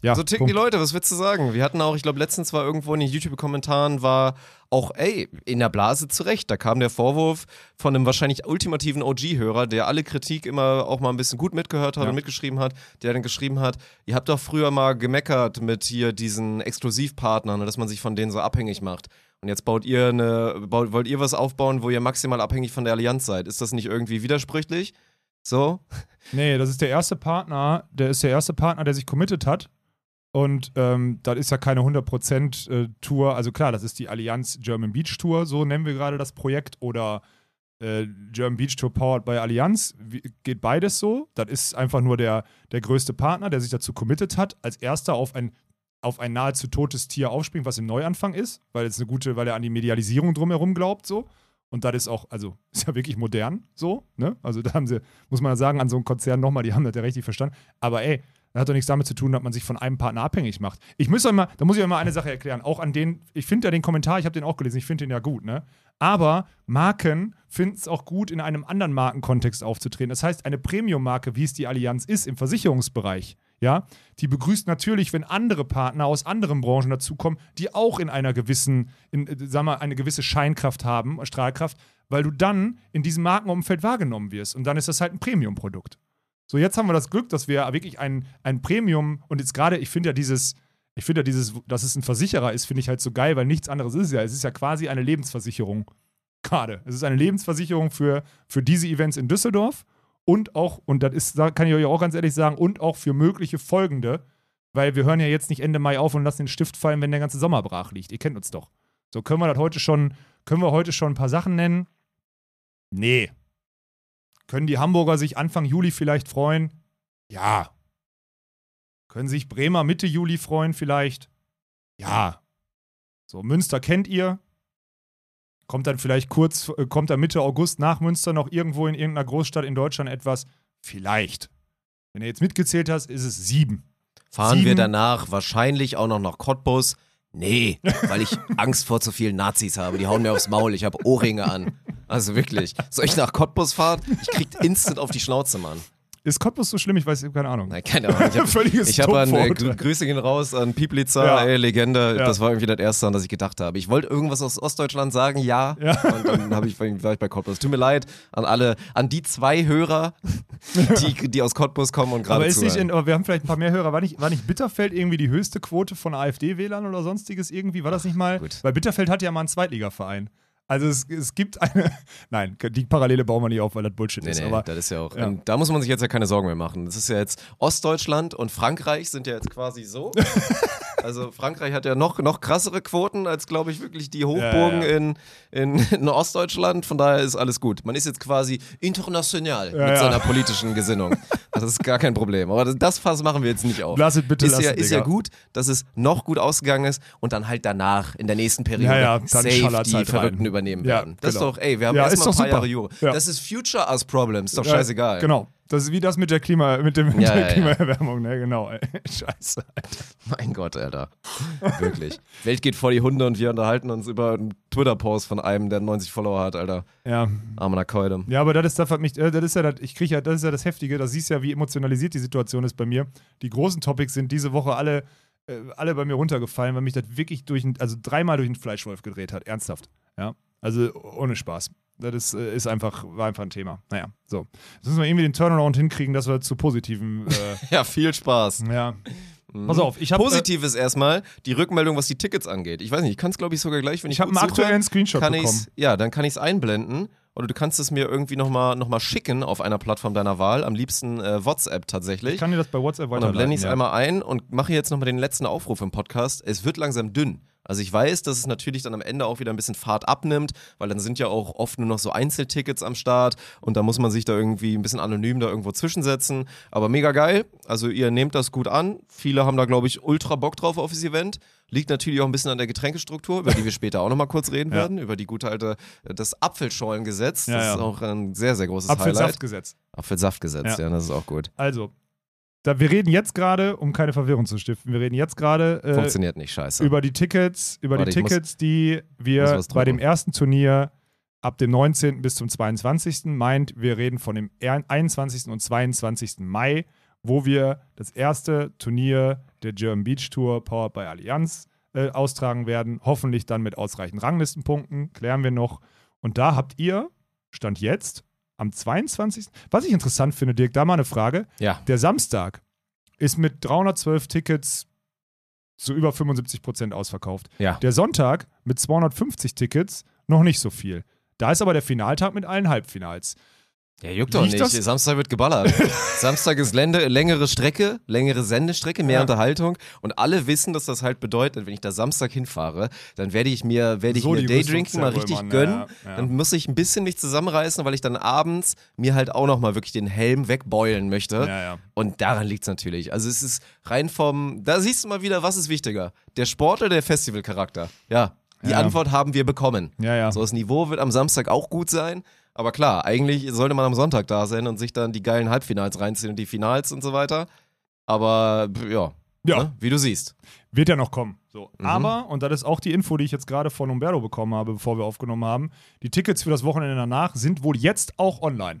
Ja, So ticken Punkt. die Leute, was willst du sagen? Wir hatten auch, ich glaube, letztens war irgendwo in den YouTube-Kommentaren war auch, ey, in der Blase zurecht. Da kam der Vorwurf von einem wahrscheinlich ultimativen OG-Hörer, der alle Kritik immer auch mal ein bisschen gut mitgehört hat Ja. und mitgeschrieben hat, der dann geschrieben hat, ihr habt doch früher mal gemeckert mit hier diesen Exklusivpartnern, dass man sich von denen so abhängig macht. Und jetzt baut ihr eine, baut, wollt ihr was aufbauen, wo ihr maximal abhängig von der Allianz seid. Ist das nicht irgendwie widersprüchlich? So? Nee, das ist der erste Partner, der ist der erste Partner, der sich committed hat. Und ähm, das ist ja keine 100% äh, Tour. Also klar, das ist die Allianz German Beach Tour, so nennen wir gerade das Projekt. Oder äh, German Beach Tour powered by Allianz. Wie, geht beides so. Das ist einfach nur der, der größte Partner, der sich dazu committed hat, als erster auf ein, auf ein nahezu totes Tier aufspringt, was im Neuanfang ist, weil es eine gute, weil er an die Medialisierung drumherum glaubt, so. Und das ist auch, also [laughs] ist ja wirklich modern, so, ne? Also da haben sie, muss man sagen, an so einem Konzern nochmal, die haben das ja richtig verstanden. Aber ey, das hat doch nichts damit zu tun, dass man sich von einem Partner abhängig macht. Ich muss euch mal, da muss ich euch mal eine Sache erklären. Auch an den, ich finde ja den Kommentar, ich habe den auch gelesen, ich finde den ja gut, ne? Aber Marken finden es auch gut, in einem anderen Markenkontext aufzutreten. Das heißt, eine Premium-Marke, wie es die Allianz ist, im Versicherungsbereich, ja, die begrüßt natürlich, wenn andere Partner aus anderen Branchen dazukommen, die auch in einer gewissen, in, äh, sag mal, eine gewisse Scheinkraft haben, Strahlkraft, weil du dann in diesem Markenumfeld wahrgenommen wirst. Und dann ist das halt ein Premium-Produkt. So, jetzt haben wir das Glück, dass wir wirklich ein, ein Premium und jetzt gerade, ich finde ja dieses, ich finde ja dieses, dass es ein Versicherer ist, finde ich halt so geil, weil nichts anderes ist ja. Es ist ja quasi eine Lebensversicherung. Gerade. Es ist eine Lebensversicherung für, für diese Events in Düsseldorf und auch, und das ist, kann ich euch auch ganz ehrlich sagen, und auch für mögliche folgende, weil wir hören ja jetzt nicht Ende Mai auf und lassen den Stift fallen, wenn der ganze Sommer brach liegt. Ihr kennt uns doch. So können wir das heute schon, können wir heute schon ein paar Sachen nennen? Nee. Können die Hamburger sich Anfang Juli vielleicht freuen? Ja. Können sich Bremer Mitte Juli freuen vielleicht? Ja. So, Münster kennt ihr. Kommt dann vielleicht kurz, äh, kommt dann Mitte August nach Münster noch irgendwo in irgendeiner Großstadt in Deutschland etwas? Vielleicht. Wenn du jetzt mitgezählt hast, ist es sieben. Fahren wir Sieben. danach wahrscheinlich auch noch nach Cottbus? Nee, weil ich [laughs] Angst vor zu vielen Nazis habe. Die hauen mir aufs Maul. Ich habe Ohrringe an. Also wirklich. Soll ich nach Cottbus fahren? Ich krieg instant auf die Schnauze, Mann. Ist Cottbus so schlimm? Ich weiß, keine Ahnung. Nein, keine Ahnung. Ich habe [laughs] Völliges ich hab an, äh, Grüße gehen raus an Pieplitzer, Ja. ey, Legende. Ja. Das war irgendwie das Erste, an das ich gedacht habe. Ich wollte irgendwas aus Ostdeutschland sagen, ja. Ja. Und dann hab ich, war ich bei Cottbus. Tut mir leid an alle, an die zwei Hörer, die, die aus Cottbus kommen und Aber gerade nicht, zuhören. in, aber wir haben vielleicht ein paar mehr Hörer. War nicht, war nicht Bitterfeld irgendwie die höchste Quote von AfD-Wählern oder sonstiges irgendwie? War das nicht mal? gut. Weil Bitterfeld hat ja mal einen Zweitligaverein. Also es, es gibt eine. [laughs] Nein, die Parallele bauen wir nicht auf, weil das Bullshit Nee, ist. nee, aber das ist ja auch. ja. Da muss man sich jetzt ja keine Sorgen mehr machen. Das ist ja jetzt Ostdeutschland und Frankreich sind ja jetzt quasi so. [laughs] also Frankreich hat ja noch, noch krassere Quoten als, glaube ich, wirklich die Hochburgen Ja, ja. In, in, in Ostdeutschland. Von daher ist alles gut. Man ist jetzt quasi international Ja, mit seiner politischen Gesinnung. Das ist gar kein Problem. Aber das, das Fass machen wir jetzt nicht auf. Lass es bitte, ist lass ja, ist ja gut, dass es noch gut ausgegangen ist und dann halt danach in der nächsten Periode Ja, safe die halt rein. Verrückten übernehmen Ja, werden. Das genau. ist doch, ey, wir haben Ja, erst ist mal ein paar super. Jahre Jure. Das ist Future Us Problems, ist doch scheißegal. Genau. Das ist wie das mit der Klima, mit, dem, mit Ja, der ja. Klimaerwärmung, ne? Genau. ey. [laughs] Scheiße. Mein Gott, Alter. Wirklich. Welt geht vor die Hunde und wir unterhalten uns über einen Twitter-Post von einem, der 90 Follower hat, Alter. Ja. Armer Keule. Ja, aber das ist das, mich, äh, das ist ja das, ich kriege ja, das ist ja das Heftige, da siehst du ja, wie emotionalisiert die Situation ist bei mir. Die großen Topics sind diese Woche alle, äh, alle bei mir runtergefallen, weil mich das wirklich durch, also dreimal durch den Fleischwolf gedreht hat, ernsthaft. Ja, also ohne Spaß. Das ist, äh, ist einfach, war einfach ein Thema. Naja, so. Jetzt müssen wir irgendwie den Turnaround hinkriegen, dass wir zu positiven. Äh, [laughs] Ja, viel Spaß. ja. Pass auf, ich habe Positiv ist erstmal die Rückmeldung, was die Tickets angeht. Ich weiß nicht, ich kann es glaube ich sogar gleich, wenn ich Ich habe einen aktuellen Screenshot kann bekommen. Ja, dann kann ich es einblenden. Oder du kannst es mir irgendwie nochmal noch mal schicken auf einer Plattform deiner Wahl. Am liebsten äh, WhatsApp tatsächlich. Ich kann dir das bei WhatsApp und dann weiterleiten. blende ich es ja. einmal ein und mache jetzt nochmal den letzten Aufruf im Podcast. Es wird langsam dünn. Also ich weiß, dass es natürlich dann am Ende auch wieder ein bisschen Fahrt abnimmt, weil dann sind ja auch oft nur noch so Einzeltickets am Start und da muss man sich da irgendwie ein bisschen anonym da irgendwo zwischensetzen. Aber mega geil. Also ihr nehmt das gut an. Viele haben da, glaube ich, ultra Bock drauf auf das Event. Liegt natürlich auch ein bisschen an der Getränkestruktur, über die wir später auch nochmal kurz reden Ja. werden, über die gute alte, das Apfelschollengesetz. Das Ja, ist auch ein sehr, sehr großes Highlight. Apfelsaftgesetz. Apfelsaftgesetz, Ja. ja. das ist auch gut. Also, da, wir reden jetzt gerade, um keine Verwirrung zu stiften, wir reden jetzt gerade äh, Funktioniert nicht, scheiße. über die Tickets, über Warte, die ich muss- Tickets, die wir bei dem ersten Turnier ab dem 19. bis zum 22. meint, wir reden von dem er- 21. und 22. Mai, wo wir das erste Turnier der German Beach Tour Powered by Allianz äh, austragen werden. Hoffentlich dann mit ausreichend Ranglistenpunkten, klären wir noch. Und da habt ihr, Stand jetzt, am 22. Was ich interessant finde, Dirk, da mal eine Frage. ja. Der Samstag ist mit 312 Tickets zu über 75 Prozent ausverkauft. Ja. Der Sonntag mit 250 Tickets noch nicht so viel. Da ist aber der Finaltag mit allen Halbfinals. Ja, juckt doch nicht. das- Samstag wird geballert. [laughs] Samstag ist Lände, längere Strecke, längere Sendestrecke, mehr Ja. Unterhaltung. Und alle wissen, dass das halt bedeutet, wenn ich da Samstag hinfahre, dann werde ich mir, werde ich So mir Daydrinking mal richtig zerrümmern, gönnen. ja, ja. Dann muss ich ein bisschen mich zusammenreißen, weil ich dann abends mir halt auch nochmal wirklich den Helm wegbeulen möchte. Und daran liegt es natürlich. Also es ist rein vom, da siehst du mal wieder, was ist wichtiger? Der Sport oder der Festivalcharakter? Ja, die. Antwort haben wir bekommen. Ja, ja. So, das Niveau wird am Samstag auch gut sein. Aber klar, eigentlich sollte man am Sonntag da sein und sich dann die geilen Halbfinals reinziehen und die Finals und so weiter. Aber ja, Ja. Ne? wie du siehst. Wird ja noch kommen. So. Mhm. Aber, und das ist auch die Info, die ich jetzt gerade von Umberto bekommen habe, bevor wir aufgenommen haben, die Tickets für das Wochenende danach sind wohl jetzt auch online.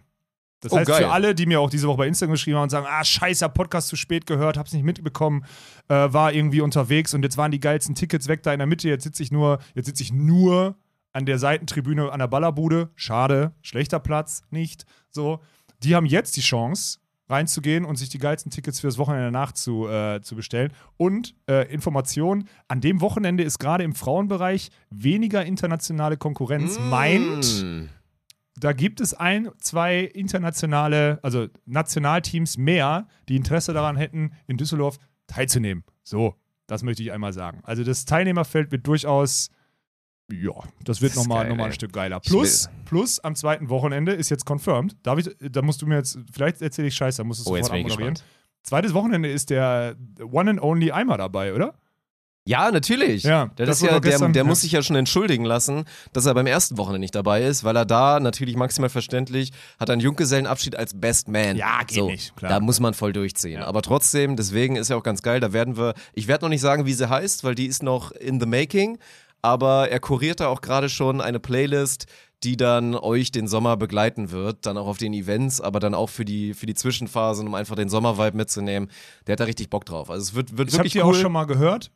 Das Oh, heißt, geil. für alle, die mir auch diese Woche bei Instagram geschrieben haben und sagen, ah, scheiße, Podcast zu spät gehört, hab's nicht mitbekommen, äh, war irgendwie unterwegs und jetzt waren die geilsten Tickets weg da in der Mitte, jetzt sitze ich nur, jetzt sitze ich nur an der Seitentribüne an der Ballerbude. Schade, schlechter Platz, nicht. So. Die haben jetzt die Chance, reinzugehen und sich die geilsten Tickets für das Wochenende danach zu, äh, zu bestellen. Und äh, Information: An dem Wochenende ist gerade im Frauenbereich weniger internationale Konkurrenz. Meint, Mm. da gibt es ein, zwei internationale, also Nationalteams mehr, die Interesse daran hätten, in Düsseldorf teilzunehmen. So, das möchte ich einmal sagen. Also das Teilnehmerfeld wird durchaus, ja, das wird nochmal noch mal ein Stück geiler. Plus, plus am zweiten Wochenende ist jetzt confirmed. Darf ich, da musst du mir jetzt, vielleicht erzähle ich Scheiße, da musst du Oh, es jetzt sofort gespannt. Zweites Wochenende ist der One and Only Eimer dabei, oder? Ja, natürlich. Ja, das das ist ja, doch der, gestern- der ja. muss sich ja schon entschuldigen lassen, dass er beim ersten Wochenende nicht dabei ist, weil er da natürlich maximal verständlich hat einen Junggesellenabschied als Best Man. Ja, geht so, nicht, klar. Da muss man voll durchziehen. Ja. Aber trotzdem, deswegen ist ja auch ganz geil, da werden wir, ich werde noch nicht sagen, wie sie heißt, weil die ist noch in the making, aber er kuriert da auch gerade schon eine Playlist, die dann euch den Sommer begleiten wird, dann auch auf den Events, aber dann auch für die, für die Zwischenphasen, um einfach den Sommervibe mitzunehmen. Der hat da richtig Bock drauf. Also es wird, wird Ich habe wirklich die cool. auch schon mal gehört.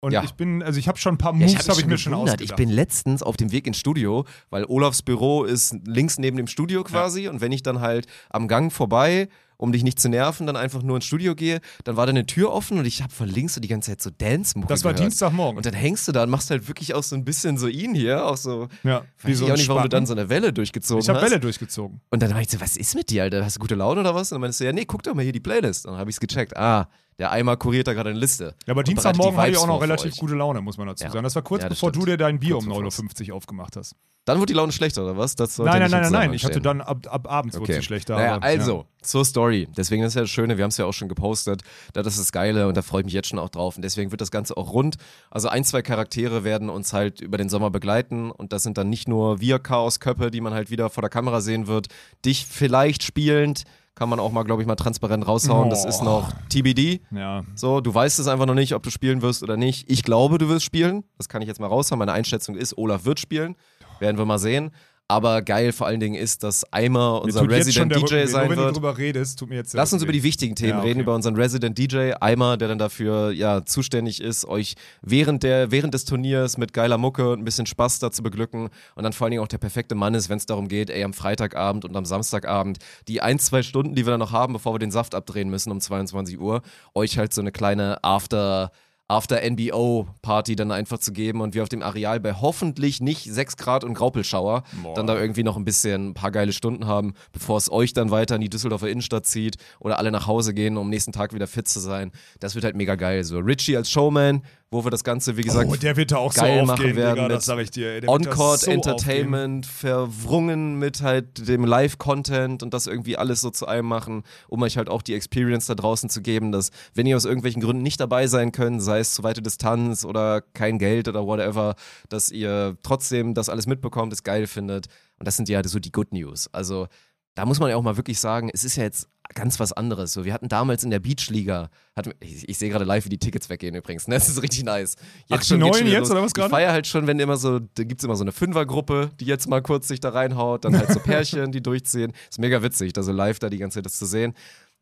Und Ja. ich bin, also ich habe schon ein paar Ja, Moves, ich habe habe ich mir schon ausgedacht. Ich bin letztens auf dem Weg ins Studio, weil Olafs Büro ist links neben dem Studio quasi. Und wenn ich dann halt am Gang vorbei, um dich nicht zu nerven, dann einfach nur ins Studio gehe, dann war da eine Tür offen und ich habe von links so die ganze Zeit so Dance-Mucke das war gehört. Dienstagmorgen. Und dann hängst du da und machst halt wirklich auch so ein bisschen so ihn hier, auch so. ja, Weiß ich auch nicht, warum du dann so eine Welle durchgezogen Ich habe hast. Welle durchgezogen. Und dann war ich so, was ist mit dir, Alter? Hast du gute Laune oder was? Und dann meinst du, ja, nee, guck doch mal hier die Playlist. Und dann habe ich es gecheckt. Ah, der Eimer kuriert da gerade eine Liste. Ja, aber Dienstagmorgen die hatte ich auch noch relativ gute Laune, muss man dazu Ja. sagen. Das war kurz Ja, das bevor stimmt. du dir dein Bier Kurz um vor 9.50 Uhr aufgemacht hast. Dann wurde die Laune schlechter, oder was? Das Nein, nein, nein, nein, nein. Ich hatte dann ab, ab abends wurde sie schlechter. Naja, aber, also, zur Story. Deswegen ist ja das Schöne, wir haben es ja auch schon gepostet. Das ist das Geile und da freue ich mich jetzt schon auch drauf. Und deswegen wird das Ganze auch rund. Also ein, zwei Charaktere werden uns halt über den Sommer begleiten. Und das sind dann nicht nur wir Chaosköppe, die man halt wieder vor der Kamera sehen wird. Dich vielleicht spielend, kann man auch mal, glaube ich, mal transparent raushauen. Das Oh. ist noch TBD. Ja. So, du weißt es einfach noch nicht, ob du spielen wirst oder nicht. Ich glaube, du wirst spielen. Das kann ich jetzt mal raushauen. Meine Einschätzung ist, Olaf wird spielen. Werden wir mal sehen. Aber geil vor allen Dingen ist, dass Eimer unser Resident DJ Rücken sein Nur wenn wird. du drüber redest, tut mir jetzt Lass uns über die wichtigen Themen Ja, okay. reden, über unseren Resident DJ Eimer, der dann dafür ja zuständig ist, euch während der während des Turniers mit geiler Mucke und ein bisschen Spaß da zu beglücken und dann vor allen Dingen auch der perfekte Mann ist, wenn es darum geht, ey am Freitagabend und am Samstagabend die ein zwei Stunden, die wir dann noch haben, bevor wir den Saft abdrehen müssen um 22 Uhr, euch halt so eine kleine After After NBO Party dann einfach zu geben und wir auf dem Areal bei hoffentlich nicht 6 Grad und Graupelschauer Boah. dann da irgendwie noch ein bisschen ein paar geile Stunden haben, bevor es euch dann weiter in die Düsseldorfer Innenstadt zieht oder alle nach Hause gehen, um nächsten Tag wieder fit zu sein. Das wird halt mega geil. So Richie als Showman, wo wir das Ganze, wie gesagt, Oh, der wird da auch so geil machen aufgehen, werden Digga, das sag ich dir. On-Court so Entertainment, verwrungen mit halt dem Live-Content und das irgendwie alles so zu einem machen, um euch halt auch die Experience da draußen zu geben, dass wenn ihr aus irgendwelchen Gründen nicht dabei sein könnt, sei es zu weite Distanz oder kein Geld oder whatever, dass ihr trotzdem das alles mitbekommt, es geil findet. Und das sind ja so die Good News. Also da muss man ja auch mal wirklich sagen, es ist ja jetzt ganz was anderes. So, wir hatten damals in der Beachliga, hatten, ich, ich sehe gerade live, wie die Tickets weggehen übrigens. Ne? Das ist richtig nice. Ach, die schon- neuen jetzt, los. oder was Ich gerade? feiere halt schon, wenn immer so, da gibt es immer so eine Fünfergruppe, die jetzt mal kurz sich da reinhaut, dann halt so [laughs] Pärchen, die durchziehen. Ist mega witzig, da so live da die ganze Zeit das zu sehen.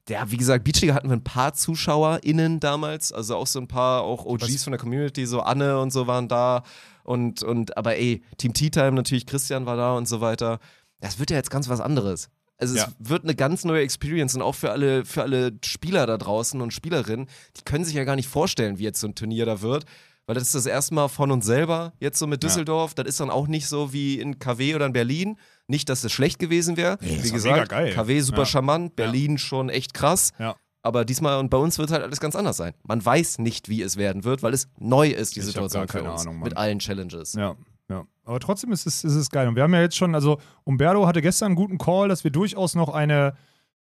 Ja, wie gesagt, Beachliga hatten wir ein paar ZuschauerInnen damals, also auch so ein paar auch OGs von der Community, so Anne und so waren da und, und aber ey, Team Tea Time natürlich, Christian war da und so weiter. Das wird ja jetzt ganz was anderes. Also Ja. es wird eine ganz neue Experience und auch für alle, für alle Spieler da draußen und Spielerinnen, die können sich ja gar nicht vorstellen, wie jetzt so ein Turnier da wird. Weil das ist das erste Mal von uns selber, jetzt so mit Ja. Düsseldorf. Das ist dann auch nicht so wie in KW oder in Berlin. Nicht, dass es schlecht gewesen wäre. Nee, das wie gesagt. KW super Ja. charmant, Berlin schon echt krass. Ja. Aber diesmal und bei uns wird halt alles ganz anders sein. Man weiß nicht, wie es werden wird, weil es neu ist, die Ich Situation keine für uns. Ahnung, Mann. mit allen Challenges. Ja, ja. Aber trotzdem ist es, ist es geil. Und wir haben ja jetzt schon, also Umberto hatte gestern einen guten Call, dass wir durchaus noch eine,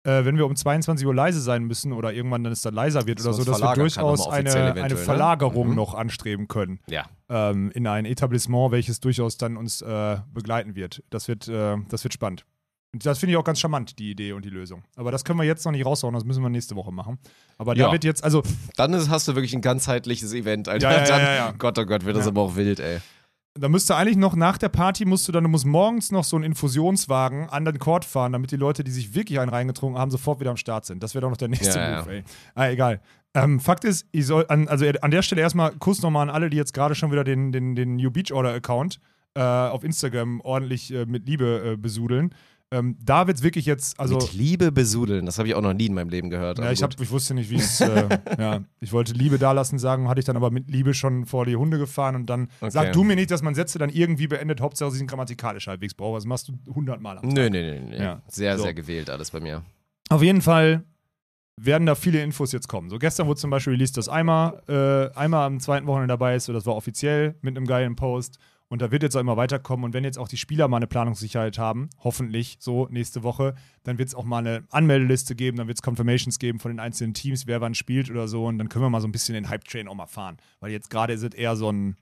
äh, wenn wir um 22 Uhr leise sein müssen oder irgendwann dann es dann leiser wird Dass oder so, dass wir durchaus eine, eine ne? Verlagerung Mhm. noch anstreben können. Ja. Ähm, in ein Etablissement, welches durchaus dann uns äh, begleiten wird. Das wird, äh, das wird spannend. Und das finde ich auch ganz charmant, die Idee und die Lösung. Aber das können wir jetzt noch nicht raushauen, das müssen wir nächste Woche machen. Aber da Ja. wird jetzt, also Dann ist, hast du wirklich ein ganzheitliches Event, Alter. Ja, ja, Dann, ja, ja. Gott, oh Gott, wird das Ja. aber auch wild, ey. Da müsste eigentlich noch nach der Party musst du dann, du musst morgens noch so einen Infusionswagen an den Court fahren, damit die Leute, die sich wirklich einen reingetrunken haben, sofort wieder am Start sind. Das wäre doch noch der nächste Ja, Move, ey. Ah, egal. Ähm, Fakt ist, ich soll an, also an der Stelle erstmal Kuss nochmal an alle, die jetzt gerade schon wieder den, den, den New Beach Order Account äh, auf Instagram ordentlich äh, mit Liebe äh, besudeln. Ähm, da wird's wirklich jetzt, also. Mit Liebe besudeln, das habe ich auch noch nie in meinem Leben gehört. Ja, ich, hab, ich wusste nicht, wie es. Äh, [laughs] ja, ich wollte Liebe dalassen sagen, hatte ich dann aber mit Liebe schon vor die Hunde gefahren und dann Okay. sag du mir nicht, dass man Sätze dann irgendwie beendet, Hauptsache sie sind grammatikalisch halbwegs braucht. Das machst du hundertmal. am Tag. Nö, nö, nö, nö. Ja. Sehr, So. sehr gewählt alles bei mir. Auf jeden Fall werden da viele Infos jetzt kommen. So gestern wurde zum Beispiel released, dass Eimer, äh, Eimer am zweiten Wochenende dabei ist. So, das war offiziell mit einem geilen Post. Und da wird jetzt auch immer weiterkommen. Und wenn jetzt auch die Spieler mal eine Planungssicherheit haben, hoffentlich so nächste Woche, dann wird es auch mal eine Anmeldeliste geben, dann wird es Confirmations geben von den einzelnen Teams, wer wann spielt oder so. Und dann können wir mal so ein bisschen den Hype-Train auch mal fahren. Weil jetzt gerade ist es eher so ein.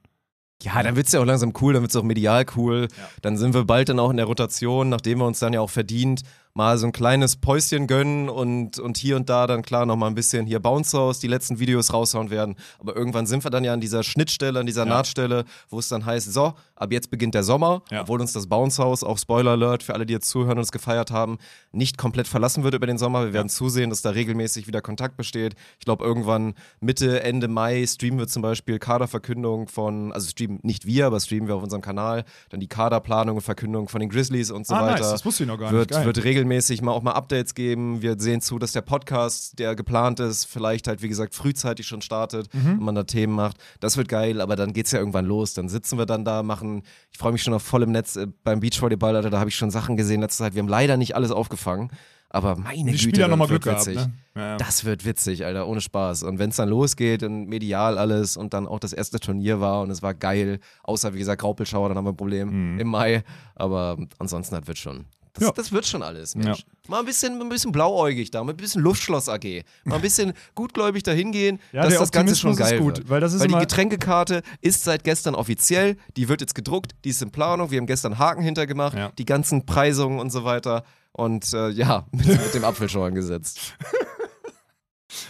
Ja, dann wird's ja auch langsam cool, dann wird's auch medial cool. Ja. Dann sind wir bald dann auch in der Rotation, nachdem wir uns dann ja auch verdient mal so ein kleines Päuschen gönnen und, und hier und da dann klar nochmal ein bisschen hier Bounce House, die letzten Videos raushauen werden. Aber irgendwann sind wir dann ja an dieser Schnittstelle, an dieser Ja. Nahtstelle, wo es dann heißt, so, ab jetzt beginnt der Sommer, Ja. obwohl uns das Bounce House, auch Spoiler Alert für alle, die jetzt zuhören und es gefeiert haben, nicht komplett verlassen wird über den Sommer. Wir werden zusehen, dass da regelmäßig wieder Kontakt besteht. Ich glaube, irgendwann Mitte, Ende Mai streamen wir zum Beispiel Kaderverkündung von, also streamen nicht wir, aber streamen wir auf unserem Kanal, dann die Kaderplanung und Verkündung von den Grizzlies und so ah, weiter nice, das wusste ich noch gar wird, nicht. Geil. wird regelmäßig mal auch mal Updates geben. Wir sehen zu, dass der Podcast, der geplant ist, vielleicht halt, wie gesagt, frühzeitig schon startet Mhm. und man da Themen macht. Das wird geil, aber dann geht's ja irgendwann los. Dann sitzen wir dann da, machen, ich freue mich schon auf voll im Netz äh, beim Beachvolleyball, Alter, da habe ich schon Sachen gesehen letzte Zeit. Wir haben leider nicht alles aufgefangen, aber meine die Güte, Spieler das nochmal wird Glück gehabt. witzig. Ne? Ja, ja. Das wird witzig, Alter, ohne Spaß. Und wenn es dann losgeht und medial alles und dann auch das erste Turnier war und es war geil, außer wie gesagt Graupelschauer, dann haben wir ein Problem Mhm. im Mai. Aber ansonsten, das wird schon. Das, Ja. das wird schon alles, Mensch. Mal ein bisschen, ein bisschen blauäugig da, mit ein bisschen Luftschloss AG. Mal ein bisschen [laughs] gutgläubig da hingehen, Ja, dass das Ganze schon Optimismus ist geil gut, wird. weil das ist weil die Getränkekarte ist seit gestern offiziell, die wird jetzt gedruckt, die ist in Planung, wir haben gestern Haken hintergemacht, Ja. die ganzen Preisungen und so weiter. Und äh, ja, [laughs] mit, mit dem Apfelschorn gesetzt. [laughs]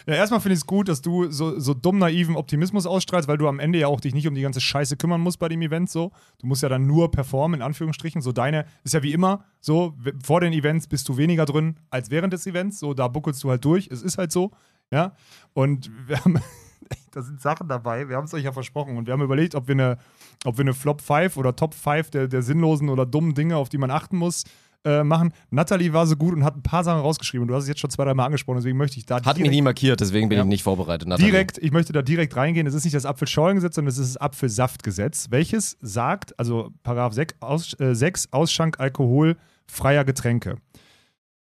Ja, erstmal finde ich es gut, dass du so, so dumm naiven Optimismus ausstrahlst, weil du am Ende ja auch dich nicht um die ganze Scheiße kümmern musst bei dem Event so. Du musst ja dann nur performen, in Anführungsstrichen. So deine, ist ja wie immer so, vor den Events bist du weniger drin als während des Events. So, da buckelst du halt durch. Es ist halt so, ja. Und wir haben, [laughs] da sind Sachen dabei, wir haben es euch ja versprochen und wir haben überlegt, ob wir eine, ob wir eine Flop 5 oder Top 5 der, der sinnlosen oder dummen Dinge, auf die man achten muss, äh, machen. Natalie war so gut und hat ein paar Sachen rausgeschrieben. Du hast es jetzt schon zwei, drei Mal angesprochen, deswegen möchte ich da Hat mich nie markiert, deswegen bin Ja. ich nicht vorbereitet. Nathalie. Direkt, ich möchte da direkt reingehen. Es ist nicht das Apfelschorlengesetz, sondern es ist das Apfelsaftgesetz, welches sagt, also Paragraph 6, Aus, äh, 6 Ausschank alkoholfreier Getränke.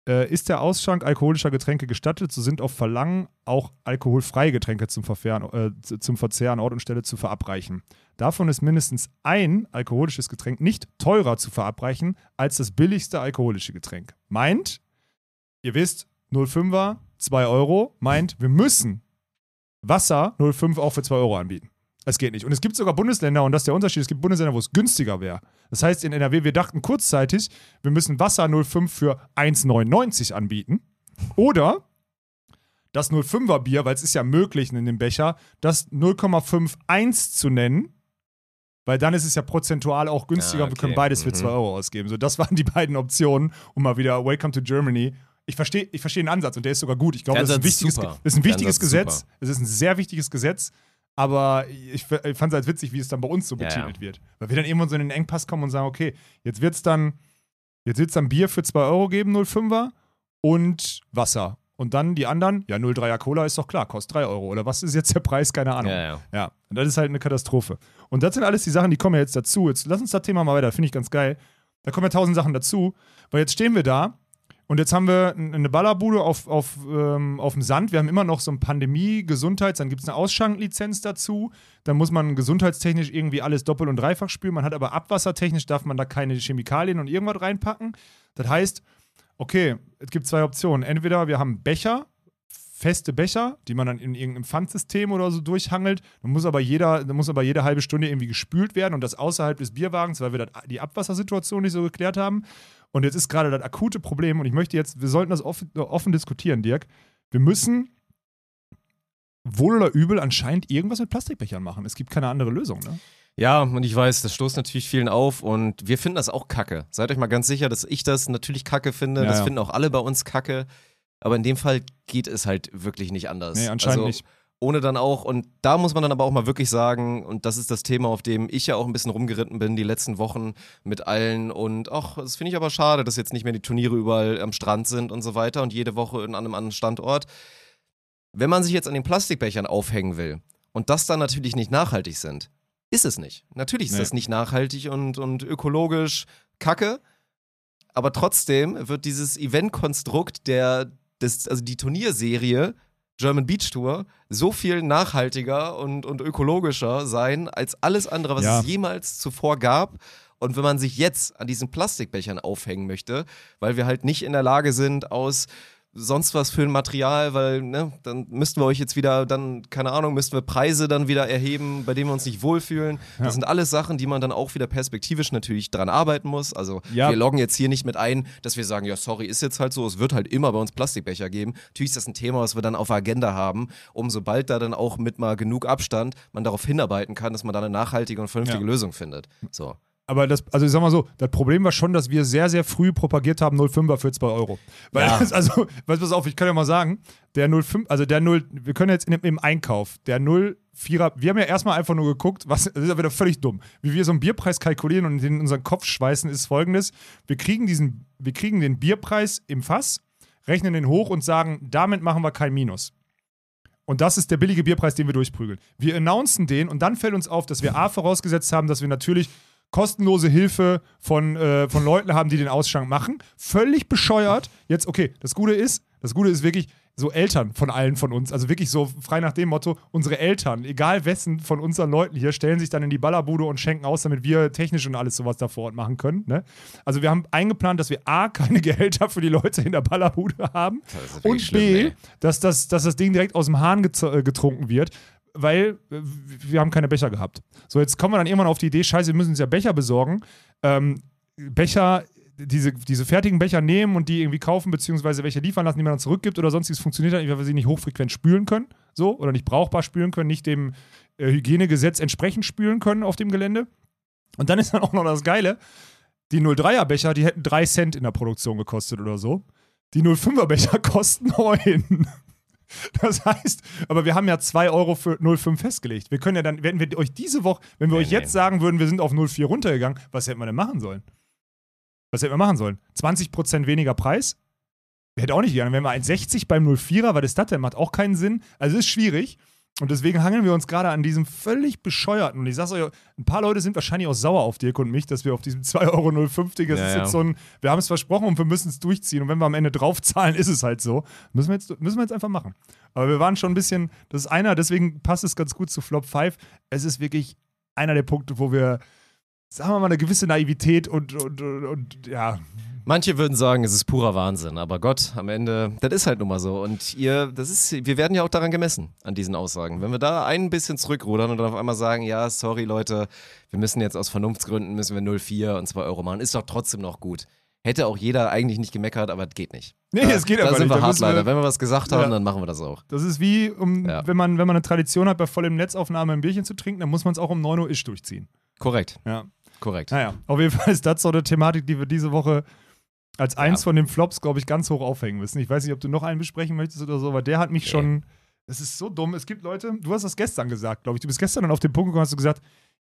Äh, ist der Ausschank alkoholischer Getränke gestattet, so sind auf Verlangen auch alkoholfreie Getränke zum, Verfahren, äh, zum Verzehr an Ort und Stelle zu verabreichen. Davon ist mindestens ein alkoholisches Getränk nicht teurer zu verabreichen als das billigste alkoholische Getränk. Meint, ihr wisst, 05er, 2 Euro, meint, wir müssen Wasser 05 auch für 2 Euro anbieten. Es geht nicht. Und es gibt sogar Bundesländer, und das ist der Unterschied, es gibt Bundesländer, wo es günstiger wäre. Das heißt, in NRW, wir dachten kurzzeitig, wir müssen Wasser 05 für 1,99 anbieten. Oder das 05er Bier, weil es ist ja möglich in dem Becher, das 0,51 zu nennen, weil dann ist es ja prozentual auch günstiger Ah, und wir können okay. beides für Mhm. 2 Euro ausgeben. So, das waren die beiden Optionen, um mal wieder Welcome to Germany. Ich verstehe ich versteh den Ansatz und der ist sogar gut. Ich glaube, das ist ein wichtiges, ist ein wichtiges Gesetz. Es ist ein sehr wichtiges Gesetz. Aber ich, ich fand es halt witzig, wie es dann bei uns so Ja, ja. betitelt wird. Weil wir dann irgendwann so in den Engpass kommen und sagen, okay, jetzt wird es dann, jetzt wird's dann Bier für 2 Euro geben, 0,5er und Wasser. Und dann die anderen, ja, 0,3er Cola ist doch klar, kostet 3 Euro. Oder was ist jetzt der Preis? Keine Ahnung. Ja, ja. Ja, und das ist halt eine Katastrophe. Und das sind alles die Sachen, die kommen ja jetzt dazu. Jetzt lass uns das Thema mal weiter, finde ich ganz geil. Da kommen ja tausend Sachen dazu, weil jetzt stehen wir da und jetzt haben wir eine Ballerbude auf, auf, ähm, auf dem Sand. Wir haben immer noch so ein Pandemie-Gesundheits-, dann gibt es eine Ausschanklizenz dazu. Dann muss man gesundheitstechnisch irgendwie alles doppelt und dreifach spülen. Man hat aber abwassertechnisch, darf man da keine Chemikalien und irgendwas reinpacken. Das heißt, okay, es gibt zwei Optionen. Entweder wir haben Becher, feste Becher, die man dann in irgendeinem Pfandsystem oder so durchhangelt. Dann muss aber jeder, dann muss aber jede halbe Stunde irgendwie gespült werden und das außerhalb des Bierwagens, weil wir die Abwassersituation nicht so geklärt haben. Und jetzt ist gerade das akute Problem und ich möchte jetzt, wir sollten das offen, offen diskutieren, Dirk. Wir müssen wohl oder übel anscheinend irgendwas mit Plastikbechern machen. Es gibt keine andere Lösung, ne? Ja, und ich weiß, das stoßt natürlich vielen auf und wir finden das auch kacke. Seid euch mal ganz sicher, dass ich das natürlich kacke finde. Ja, das ja. finden auch alle bei uns kacke. Aber in dem Fall geht es halt wirklich nicht anders. Nee, anscheinend also, nicht. Ohne dann auch, und da muss man dann aber auch mal wirklich sagen, und das ist das Thema, auf dem ich ja auch ein bisschen rumgeritten bin die letzten Wochen mit allen. Und ach, das finde ich aber schade, dass jetzt nicht mehr die Turniere überall am Strand sind und so weiter und jede Woche in einem anderen Standort. Wenn man sich jetzt an den Plastikbechern aufhängen will und das dann natürlich nicht nachhaltig sind, ist es nicht. Natürlich ist Nee. das nicht nachhaltig und, und ökologisch kacke, aber trotzdem wird dieses Eventkonstrukt der, des, also die Turnierserie German Beach Tour so viel nachhaltiger und, und ökologischer sein als alles andere, was Ja. es jemals zuvor gab. Und wenn man sich jetzt an diesen Plastikbechern aufhängen möchte, weil wir halt nicht in der Lage sind, aus sonst was für ein Material, weil, ne, dann müssten wir euch jetzt wieder, dann, keine Ahnung, müssten wir Preise dann wieder erheben, bei denen wir uns nicht wohlfühlen. Ja. Das sind alles Sachen, die man dann auch wieder perspektivisch natürlich dran arbeiten muss. Also Ja. wir loggen jetzt hier nicht mit ein, dass wir sagen, ja, sorry, ist jetzt halt so, es wird halt immer bei uns Plastikbecher geben. Natürlich ist das ein Thema, was wir dann auf der Agenda haben, um sobald da dann auch mit mal genug Abstand man darauf hinarbeiten kann, dass man da eine nachhaltige und vernünftige Ja. Lösung findet. So. Aber das, also ich sag mal so, das Problem war schon, dass wir sehr, sehr früh propagiert haben, 05er für 2 Euro. Weil, Ja. das, [laughs] also, weißt du, pass auf, ich kann ja mal sagen, der 05, also der 0, wir können jetzt in, im Einkauf, der 04er, wir haben ja erstmal einfach nur geguckt, was, das ist ja wieder völlig dumm. Wie wir so einen Bierpreis kalkulieren und in unseren Kopf schweißen, ist folgendes: Wir kriegen diesen, wir kriegen den Bierpreis im Fass, rechnen den hoch und sagen, damit machen wir kein Minus. Und das ist der billige Bierpreis, den wir durchprügeln. Wir announcen den und dann fällt uns auf, dass wir A vorausgesetzt haben, dass wir natürlich kostenlose Hilfe von, äh, von Leuten haben, die den Ausschank machen. Völlig bescheuert. Jetzt, okay, das Gute ist, das Gute ist wirklich so Eltern von allen von uns, also wirklich so frei nach dem Motto, unsere Eltern, egal wessen von unseren Leuten hier, stellen sich dann in die Ballerbude und schenken aus, damit wir technisch und alles sowas da vor Ort machen können. Ne? Also wir haben eingeplant, dass wir A, keine [laughs] Gehälter für die Leute in der Ballerbude haben und schlimm, B, ey. dass das, dass das Ding direkt aus dem Hahn äh, getrunken wird, weil äh, wir haben keine Becher gehabt. So, jetzt kommen wir dann irgendwann auf die Idee, scheiße, wir müssen uns ja Becher besorgen. Ähm, Becher, diese, diese fertigen Becher nehmen und die irgendwie kaufen, beziehungsweise welche liefern lassen, die man dann zurückgibt oder sonstiges funktioniert nicht, weil wir sie nicht hochfrequent spülen können, so, oder nicht brauchbar spülen können, nicht dem äh, Hygienegesetz entsprechend spülen können auf dem Gelände. Und dann ist dann auch noch das Geile, die 03er Becher, die hätten 3 Cent in der Produktion gekostet oder so. Die 05er Becher [laughs] kosten 9. [laughs] Das heißt, aber wir haben ja 2 Euro für 05 festgelegt. Wir können ja dann, wenn wir euch diese Woche, wenn wir Nee, euch jetzt sagen würden, wir sind auf 04 runtergegangen, was hätten wir denn machen sollen? Was hätten wir machen sollen? 20% weniger Preis? Hätte auch nicht gegangen. Wenn wir 1,60 beim 04er, was ist das denn? Macht auch keinen Sinn. Also ist schwierig. Und deswegen hangeln wir uns gerade an diesem völlig bescheuerten. Und ich sag's euch, ein paar Leute sind wahrscheinlich auch sauer auf Dirk und mich, dass wir auf diesem [laughs] 2,05 Euro, das Ja, ist ja. jetzt so ein, wir haben es versprochen und wir müssen es durchziehen. Und wenn wir am Ende draufzahlen, [laughs] ist es halt so. Müssen wir, jetzt, müssen wir jetzt einfach machen. Aber wir waren schon ein bisschen, das ist einer, deswegen passt es ganz gut zu Flop 5. Es ist wirklich einer der Punkte, wo wir, sagen wir mal, eine gewisse Naivität und, und, und, und ja, Manche würden sagen, es ist purer Wahnsinn, aber Gott, am Ende, das ist halt nun mal so. Und ihr, das ist, wir werden ja auch daran gemessen, an diesen Aussagen. Wenn wir da ein bisschen zurückrudern und dann auf einmal sagen, ja, sorry Leute, wir müssen jetzt aus Vernunftsgründen, müssen wir 0,4 und 2 Euro machen, ist doch trotzdem noch gut. Hätte auch jeder eigentlich nicht gemeckert, aber es geht nicht. Nee, es geht da einfach sind nicht. Da hart müssen wir- leider. Wenn wir was gesagt haben, Ja. dann machen wir das auch. Das ist wie, um, Ja. wenn, man, wenn man eine Tradition hat, bei vollem Netzaufnahme ein Bierchen zu trinken, dann muss man es auch um 9 Uhr isch durchziehen. Korrekt, Ja. korrekt. Naja, auf jeden Fall ist das so eine Thematik, die wir diese Woche als eins von den Flops, glaube ich, ganz hoch aufhängen müssen. Ich weiß nicht, ob du noch einen besprechen möchtest oder so, aber der hat mich Nee. schon. Es ist so dumm. Es gibt Leute, du hast das gestern gesagt, glaube ich. Du bist gestern dann auf den Punkt gekommen und hast du gesagt,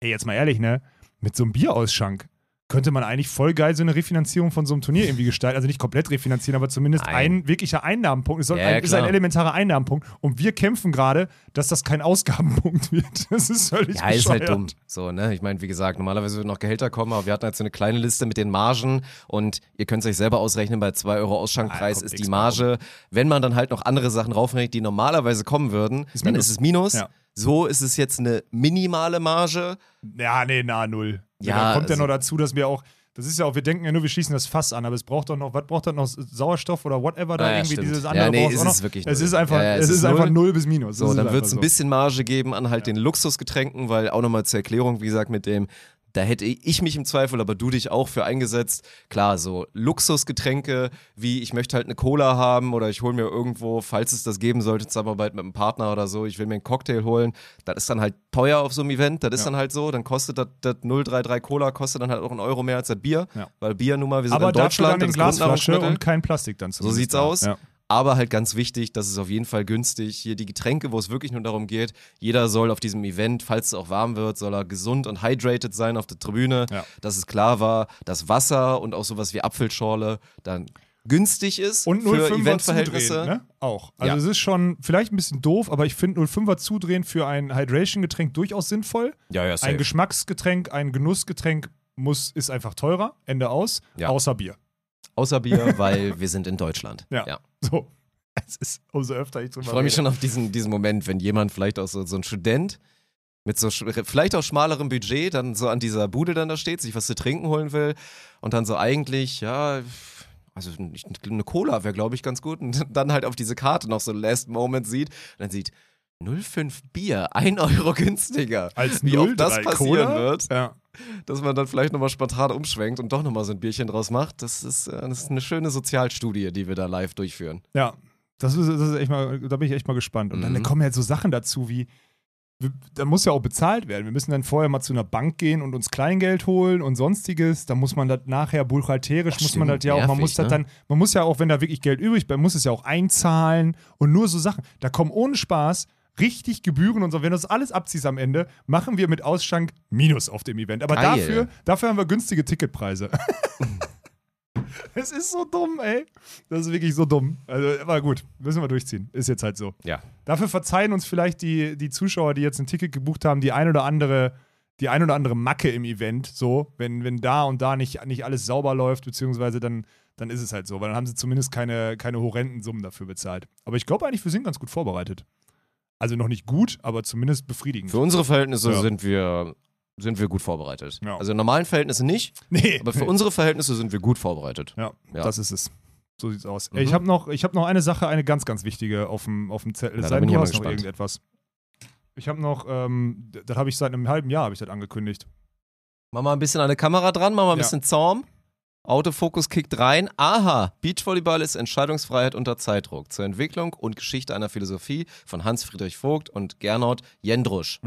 ey, jetzt mal ehrlich, ne? Mit so einem Bierausschank könnte man eigentlich voll geil so eine Refinanzierung von so einem Turnier irgendwie gestalten. Also nicht komplett refinanzieren, aber zumindest Nein. ein wirklicher Einnahmenpunkt. Es Ja, ein, ist ein elementarer Einnahmenpunkt. Und wir kämpfen gerade, dass das kein Ausgabenpunkt [laughs] wird. Das ist völlig Ja, ist halt bescheuert. dumm. So, ne? Ich meine, wie gesagt, normalerweise würden noch Gehälter kommen, aber wir hatten halt so eine kleine Liste mit den Margen und ihr könnt es euch selber ausrechnen, bei 2 Euro Ah, Ausschankpreis kommt ist nix die Marge. Wenn man dann halt noch andere Sachen raufrechnet, die normalerweise kommen würden, Ist dann Minus. ist es Minus. Ja. So ist es jetzt eine minimale Marge. Ja, nee, na, null. Ja, Ja, da kommt ja also- noch dazu, dass wir auch, das ist ja auch, wir denken ja nur, wir schließen das Fass an, aber es braucht doch noch, was braucht das noch, Sauerstoff oder whatever da ja, irgendwie, stimmt. dieses Ja, andere nee, braucht ist es wirklich Es null. ist einfach, Ja, ja, es es ist ist einfach null. null bis minus. So, dann wird es ein so. bisschen Marge geben an halt den Luxusgetränken, weil auch nochmal zur Erklärung, wie gesagt, mit dem, da hätte ich mich im Zweifel, aber du dich auch für eingesetzt. Klar, so Luxusgetränke, wie ich möchte halt eine Cola haben oder ich hole mir irgendwo, falls es das geben sollte, Zusammenarbeit mit einem Partner oder so, ich will mir einen Cocktail holen. Das ist dann halt teuer auf so einem Event, das ist Ja. dann halt so, dann kostet das, das 033 Cola, kostet dann halt auch einen Euro mehr als das Bier, Ja. weil Bier nun mal, wir sind aber in dafür Deutschland, dann in das ist Glasflasche und kein Plastik dann So zumindest sieht's aus. Ja. Aber halt ganz wichtig, das ist auf jeden Fall günstig. Hier die Getränke, wo es wirklich nur darum geht, jeder soll auf diesem Event, falls es auch warm wird, soll er gesund und hydrated sein auf der Tribüne. Ja. Dass es klar war, dass Wasser und auch sowas wie Apfelschorle dann günstig ist Und für 0,5er Eventverhältnisse. zudrehen, ne? Auch. Also Ja. es ist schon vielleicht ein bisschen doof, aber ich finde 0,5er zudrehen für ein Hydration-Getränk durchaus sinnvoll. Ja, ja, Ein Geschmacksgetränk, ein Genussgetränk muss, ist einfach teurer, Ende aus, Ja. außer Bier. Außer Bier, [laughs] weil wir sind in Deutschland. Ja. ja. So. Es ist umso öfter ich drüber Ich freue mich rede. schon auf diesen, diesen Moment, wenn jemand vielleicht auch so, so ein Student mit so vielleicht auch schmalerem Budget dann so an dieser Bude dann da steht, sich was zu trinken holen will und dann so eigentlich, ja, also eine Cola wäre, glaube ich, ganz gut und dann halt auf diese Karte noch so Last Moment sieht und dann sieht 0,5 Bier, 1 Euro günstiger. Als Wie oft das 0,3 passieren Cola? wird, Ja. dass man dann vielleicht nochmal spontan umschwenkt und doch nochmal so ein Bierchen draus macht, das ist, äh, das ist eine schöne Sozialstudie, die wir da live durchführen. Ja, das ist, das ist echt mal, da bin ich echt mal gespannt. Und dann Mhm. kommen ja so Sachen dazu wie, da muss ja auch bezahlt werden. Wir müssen dann vorher mal zu einer Bank gehen und uns Kleingeld holen und sonstiges. Da muss man das nachher buchhalterisch, Das muss man das ja auch, man muss das ne? dann, man muss ja auch, wenn da wirklich Geld übrig bleibt, muss es ja auch einzahlen und nur so Sachen. Da kommen ohne Spaß richtig Gebühren und so. Wenn du das alles abziehst am Ende, machen wir mit Ausschank Minus auf dem Event. Aber Geil. dafür, dafür haben wir günstige Ticketpreise. [laughs] Es ist so dumm, ey. Das ist wirklich so dumm. Also, aber gut, müssen wir durchziehen. Ist jetzt halt so. Ja. Dafür verzeihen uns vielleicht die, die Zuschauer, die jetzt ein Ticket gebucht haben, die ein oder andere, die ein oder andere Macke im Event. So, wenn, wenn da und da nicht, nicht alles sauber läuft, beziehungsweise dann, dann ist es halt so, weil dann haben sie zumindest keine, keine horrenden Summen dafür bezahlt. Aber ich glaube eigentlich, wir sind ganz gut vorbereitet. Also noch nicht gut, aber zumindest befriedigend. Für unsere Verhältnisse Ja. sind wir sind wir gut vorbereitet. Ja. Also in normalen Verhältnissen nicht, [laughs] nee, aber für unsere Verhältnisse sind wir gut vorbereitet. Ja, Ja. das ist es. So sieht's aus. Mhm. Ich habe noch, ich hab noch eine Sache, eine ganz, ganz wichtige auf dem, auf dem Zettel. Da sei bin denn, ich du hast noch irgendetwas. Ich habe noch, ähm, das habe ich seit einem halben Jahr habe ich das angekündigt. Mach mal ein bisschen an der Kamera dran, mach mal ein Ja. bisschen Zaum. Autofokus kickt rein. Aha, Beachvolleyball ist Entscheidungsfreiheit unter Zeitdruck zur Entwicklung und Geschichte einer Philosophie von Hans-Friedrich Vogt und Gernot Jendrusch.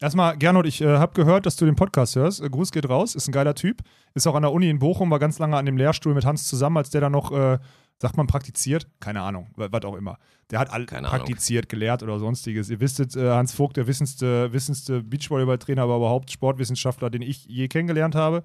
Erstmal, Gernot, ich äh, habe gehört, dass du den Podcast hörst. Äh, Gruß geht raus, ist ein geiler Typ. Ist auch an der Uni in Bochum, war ganz lange an dem Lehrstuhl mit Hans zusammen, als der da noch, äh, sagt man, praktiziert? Keine Ahnung, wa- was auch immer. Der hat all Keine Ahnung. praktiziert, gelehrt oder sonstiges. Ihr wisstet, äh, Hans Vogt, der wissendste, wissendste Beachvolleyball-Trainer, aber überhaupt Sportwissenschaftler, den ich je kennengelernt habe.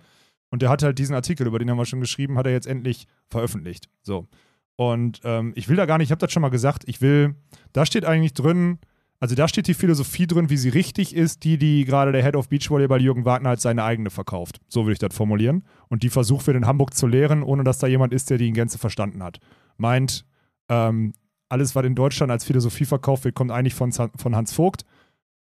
Und der hat halt diesen Artikel, über den haben wir schon geschrieben, hat er jetzt endlich veröffentlicht. So. Und ähm, ich will da gar nicht, ich habe das schon mal gesagt, ich will, da steht eigentlich drin, also da steht die Philosophie drin, wie sie richtig ist, die, die gerade der Head of Beachvolleyball Jürgen Wagner als seine eigene verkauft. So würde ich das formulieren. Und die versucht wird in Hamburg zu lehren, ohne dass da jemand ist, der die in Gänze verstanden hat. Meint, ähm, alles, was in Deutschland als Philosophie verkauft wird, kommt eigentlich von, von Hans Vogt.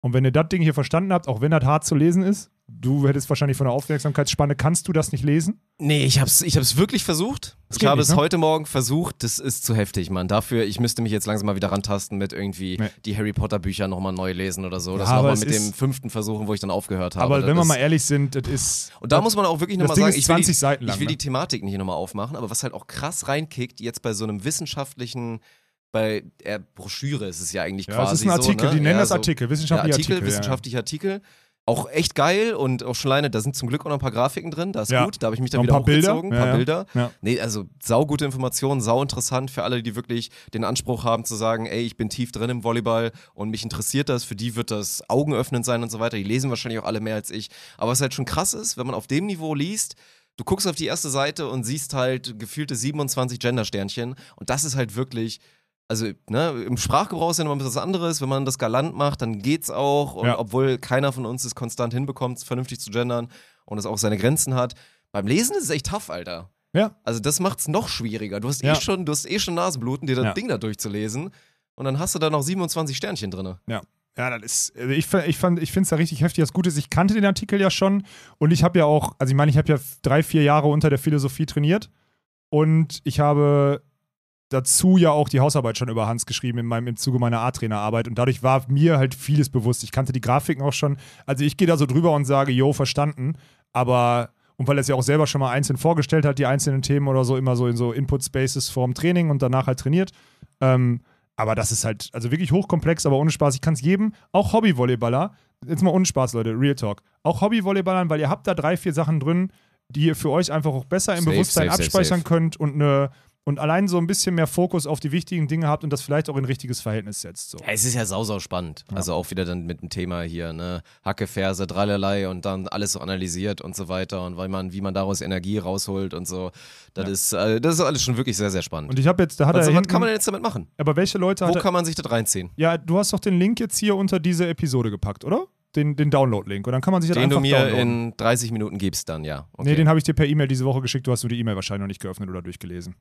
Und wenn ihr das Ding hier verstanden habt, auch wenn das hart zu lesen ist, du hättest wahrscheinlich von der Aufmerksamkeitsspanne, kannst du das nicht lesen? Nee, ich hab's, ich hab's wirklich versucht. Das Ich habe nicht, es ne? heute Morgen versucht. Das ist zu heftig, Mann. Dafür, ich müsste mich jetzt langsam mal wieder rantasten mit irgendwie Nee. die Harry Potter Bücher nochmal neu lesen oder so. Das Ja, nochmal mit dem fünften versuchen, wo ich dann aufgehört habe. Aber Das wenn wir mal ehrlich sind, das ist. Und da muss man auch wirklich Das nochmal sagen, ich will, 20 die, Seiten lang, ich will ne? die Thematik nicht nochmal aufmachen, aber was halt auch krass reinkickt, jetzt bei so einem wissenschaftlichen, bei der Broschüre ist es ja eigentlich Ja, quasi es ist ein Artikel, so, ne? die nennen ja, das Artikel, wissenschaftlicher Artikel, Artikel. ja, ja. wissenschaftlicher Artikel. Auch echt geil und auch schon alleine, da sind zum Glück auch noch ein paar Grafiken drin, das ist Ja. gut, da habe ich mich Noch dann ein wieder paar Bilder. hochgezogen, ein paar. Bilder. Ja. Nee, also saugute Informationen, sau interessant für alle, die wirklich den Anspruch haben zu sagen, ey, ich bin tief drin im Volleyball und mich interessiert das, für die wird das augenöffnend sein und so weiter. Die lesen wahrscheinlich auch alle mehr als ich. Aber was halt schon krass ist, wenn man auf dem Niveau liest, du guckst auf die erste Seite und siehst halt gefühlte 27 Gender-Sternchen und das ist halt wirklich also, ne, im Sprachgebrauch ist ja nochmal was anderes. Wenn man das galant macht, dann geht's auch. Und Ja. obwohl keiner von uns es konstant hinbekommt, vernünftig zu gendern und es auch seine Grenzen hat. Beim Lesen ist es echt tough, Alter. Ja. Also, das macht's noch schwieriger. Du hast Ja. eh schon, du hast eh schon Nasenbluten, dir das Ja. Ding da durchzulesen. Und dann hast du da noch 27 Sternchen drin. Ja, das ist, also ich, ich, fand- ich finde es da richtig heftig. Das Gute ist, ich kannte den Artikel ja schon und ich habe ja auch, also ich meine, ich habe ja drei, vier Jahre unter der Philosophie trainiert und ich habe dazu ja auch die Hausarbeit schon über Hans geschrieben in meinem, im Zuge meiner A-Trainerarbeit und dadurch war mir halt vieles bewusst. Ich kannte die Grafiken auch schon. Also ich gehe da so drüber und sage, yo, verstanden, aber und weil er es ja auch selber schon mal einzeln vorgestellt hat, die einzelnen Themen oder so, immer so in so Input-Spaces vorm Training und danach halt trainiert. Ähm, aber das ist halt, also wirklich hochkomplex, aber ohne Spaß. Ich kann es jedem, auch Hobby-Volleyballer, jetzt mal ohne Spaß, Leute, Real Talk, auch Hobby-Volleyballern, weil ihr habt da drei, vier Sachen drin, die ihr für euch einfach auch besser im Safe, Bewusstsein safe, abspeichern safe. könnt und eine und allein so ein bisschen mehr Fokus auf die wichtigen Dinge habt und das vielleicht auch in ein richtiges Verhältnis setzt. So. Ja, es ist ja sau, sau spannend. Also auch wieder dann mit dem Thema hier, ne, Hacke, Ferse, dreierlei und dann alles so analysiert und so weiter und weil man, wie man daraus Energie rausholt und so. Das Ja. ist, äh, das ist alles schon wirklich sehr, sehr spannend. Und ich habe jetzt, da hat also, er was hinten, kann man denn jetzt damit machen? aber welche Leute Wo kann man sich das reinziehen? Ja, du hast doch den Link jetzt hier unter diese Episode gepackt, oder? Den, den Download-Link. Und dann kann man sich das Den einfach du mir downloaden. in 30 Minuten gibst dann, ja. Okay. Nee, den habe ich dir per E-Mail diese Woche geschickt. Du hast nur die E-Mail wahrscheinlich noch nicht geöffnet oder durchgelesen.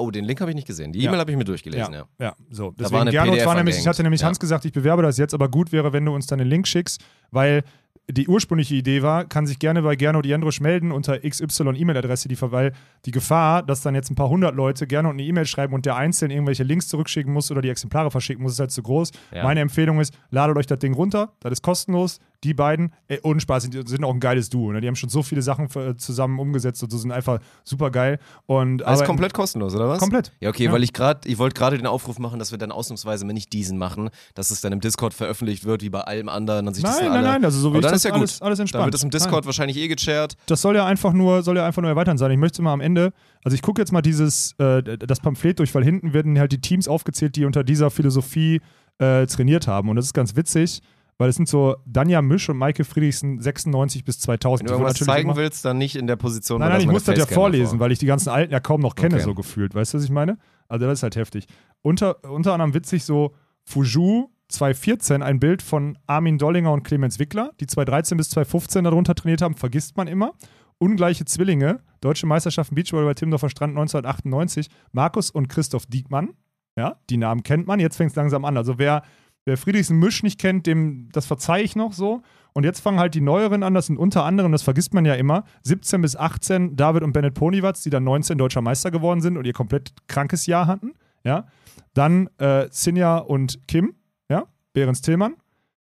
Oh, den Link habe ich nicht gesehen. Die Ja. E-Mail habe ich mir durchgelesen, ja. Ja, so. war Deswegen eine Gernot PDF war nämlich, ich hatte nämlich Ja. Hans gesagt, ich bewerbe das jetzt, aber gut wäre, wenn du uns dann den Link schickst, weil die ursprüngliche Idee war, kann sich gerne bei Gernot Jendrusch melden unter XY E-Mail-Adresse, die, weil die Gefahr, dass dann jetzt ein paar hundert Leute Gernot eine E-Mail schreiben und der einzeln irgendwelche Links zurückschicken muss oder die Exemplare verschicken muss, ist halt zu groß. Ja. Meine Empfehlung ist, ladet euch das Ding runter, das ist kostenlos. Die beiden, äh, ohne Spaß, sind, sind auch ein geiles Duo. Ne? Die haben schon so viele Sachen zusammen umgesetzt und so sind einfach super geil. Und, Alles aber- komplett kostenlos, oder was? Komplett. Ja, okay, Ja. weil ich gerade, ich wollte gerade den Aufruf machen, dass wir dann ausnahmsweise mal nicht diesen machen, dass es dann im Discord veröffentlicht wird, wie bei allem anderen. Und sich das Nein, dann nein, alle, nein, also so wie ich dann das ist ja alles, gut. alles Dann entspannt. wird das im Discord wahrscheinlich eh gechairt. das soll ja einfach nur, soll ja einfach nur erweitern sein. Ich möchte mal am Ende, also ich gucke jetzt mal dieses, äh, das Pamphlet durch, weil hinten werden halt die Teams aufgezählt, die unter dieser Philosophie äh, trainiert haben. Und das ist ganz witzig, weil es sind so Danja Misch und Maike Friedrichsen 96 bis 2000. Wenn du irgendwas zeigen immer- willst, dann nicht in der Position, Nein, nein, ich muss das ja vorlesen, davor. weil ich die ganzen Alten ja kaum noch kenne, Okay. so gefühlt. Weißt du, was ich meine? Also das ist halt heftig. Unter, unter anderem witzig so Fuju 2014, ein Bild von Armin Dollinger und Clemens Wickler, die 2013 bis 2015 darunter trainiert haben, vergisst man immer. Ungleiche Zwillinge, Deutsche Meisterschaften Beachvolleyball bei Timmendorfer Strand 1998, Markus und Christoph Diekmann. Ja, die Namen kennt man, jetzt fängt es langsam an. Also wer, wer Friedrichsen Misch nicht kennt, dem, das verzeihe ich noch so. Und jetzt fangen halt die Neueren an, das sind unter anderem, das vergisst man ja immer, 17 bis 18 David und Bennett Ponywatz, die dann 19 deutscher Meister geworden sind und ihr komplett krankes Jahr hatten. Ja. Dann äh, Sinja und Kim, ja, Behrens Tillmann.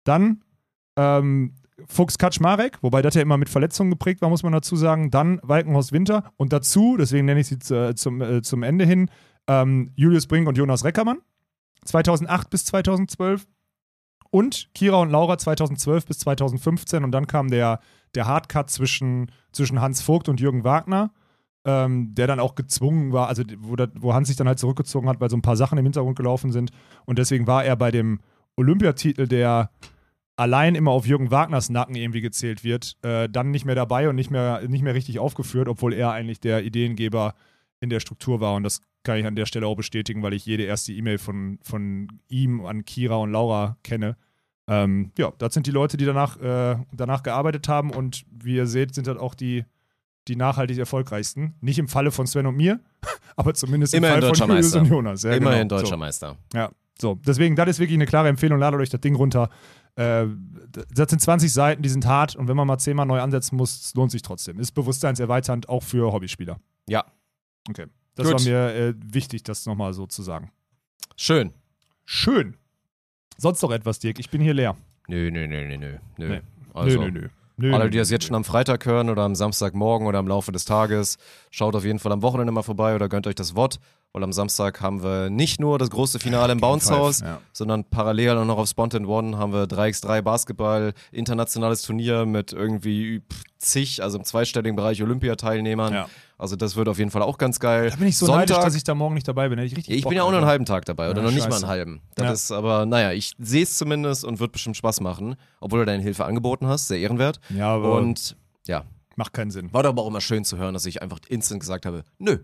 Dann ähm, Fuchs Kaczmarek, wobei das ja immer mit Verletzungen geprägt war, muss man dazu sagen. Dann Walkenhorst Winter und dazu, deswegen nenne ich sie zu, zum, äh, zum Ende hin, ähm, Julius Brink und Jonas Reckermann. 2008 bis 2012. Und Kira und Laura 2012 bis 2015. Und dann kam der, der Hardcut zwischen, zwischen Hans Vogt und Jürgen Wagner, ähm, der dann auch gezwungen war, also wo, das, wo Hans sich dann halt zurückgezogen hat, weil so ein paar Sachen im Hintergrund gelaufen sind. Und deswegen war er bei dem Olympiatitel, der allein immer auf Jürgen Wagners Nacken irgendwie gezählt wird, äh, dann nicht mehr dabei und nicht mehr, nicht mehr richtig aufgeführt, obwohl er eigentlich der Ideengeber in der Struktur war. Und das kann ich an der Stelle auch bestätigen, weil ich jede erste E-Mail von, von ihm an Kira und Laura kenne. Ähm, ja, das sind die Leute, die danach, äh, danach gearbeitet haben und wie ihr seht, sind das auch die, die nachhaltig erfolgreichsten. Nicht im Falle von Sven und mir, [laughs] aber zumindest Immerhin im Fall deutscher von Julius und Jonas. Ja, Immerhin genau. deutscher so. Meister. Ja, so. Deswegen, das ist wirklich eine klare Empfehlung. Ladet euch das Ding runter. Äh, das sind 20 Seiten, die sind hart und wenn man mal zehnmal neu ansetzen muss, lohnt sich trotzdem. Ist bewusstseinserweiternd auch für Hobbyspieler. Ja. Okay. Das Gut. war mir äh, wichtig, das nochmal so zu sagen. Schön. Schön. Sonst noch etwas, Dirk? Ich bin hier leer. Nö, nö, nö, nö, nö. nö. Also, nö, nö, nö. Nö Alle, die das jetzt schon am Freitag hören oder am Samstagmorgen oder im Laufe des Tages, schaut auf jeden Fall am Wochenende mal vorbei oder gönnt euch das WOT, weil am Samstag haben wir nicht nur das große Finale im Bounce House, ja. sondern parallel auch noch auf Spontan One haben wir 3x3 Basketball, internationales Turnier mit irgendwie zig, also im zweistelligen Bereich Olympiateilnehmern. Ja. Also das wird auf jeden Fall auch ganz geil. Da bin ich so neidisch, dass ich da morgen nicht dabei bin. Hätte ich richtig Ich Bock, bin ja auch nur einen halben Tag dabei oder Ja, noch nicht mal scheiße. einen halben. Das Ja. ist aber, naja, ich sehe es zumindest und wird bestimmt Spaß machen, obwohl du deine Hilfe angeboten hast, sehr ehrenwert. Ja, aber Und ja, macht keinen Sinn. war doch aber auch immer schön zu hören, dass ich einfach instant gesagt habe, nö,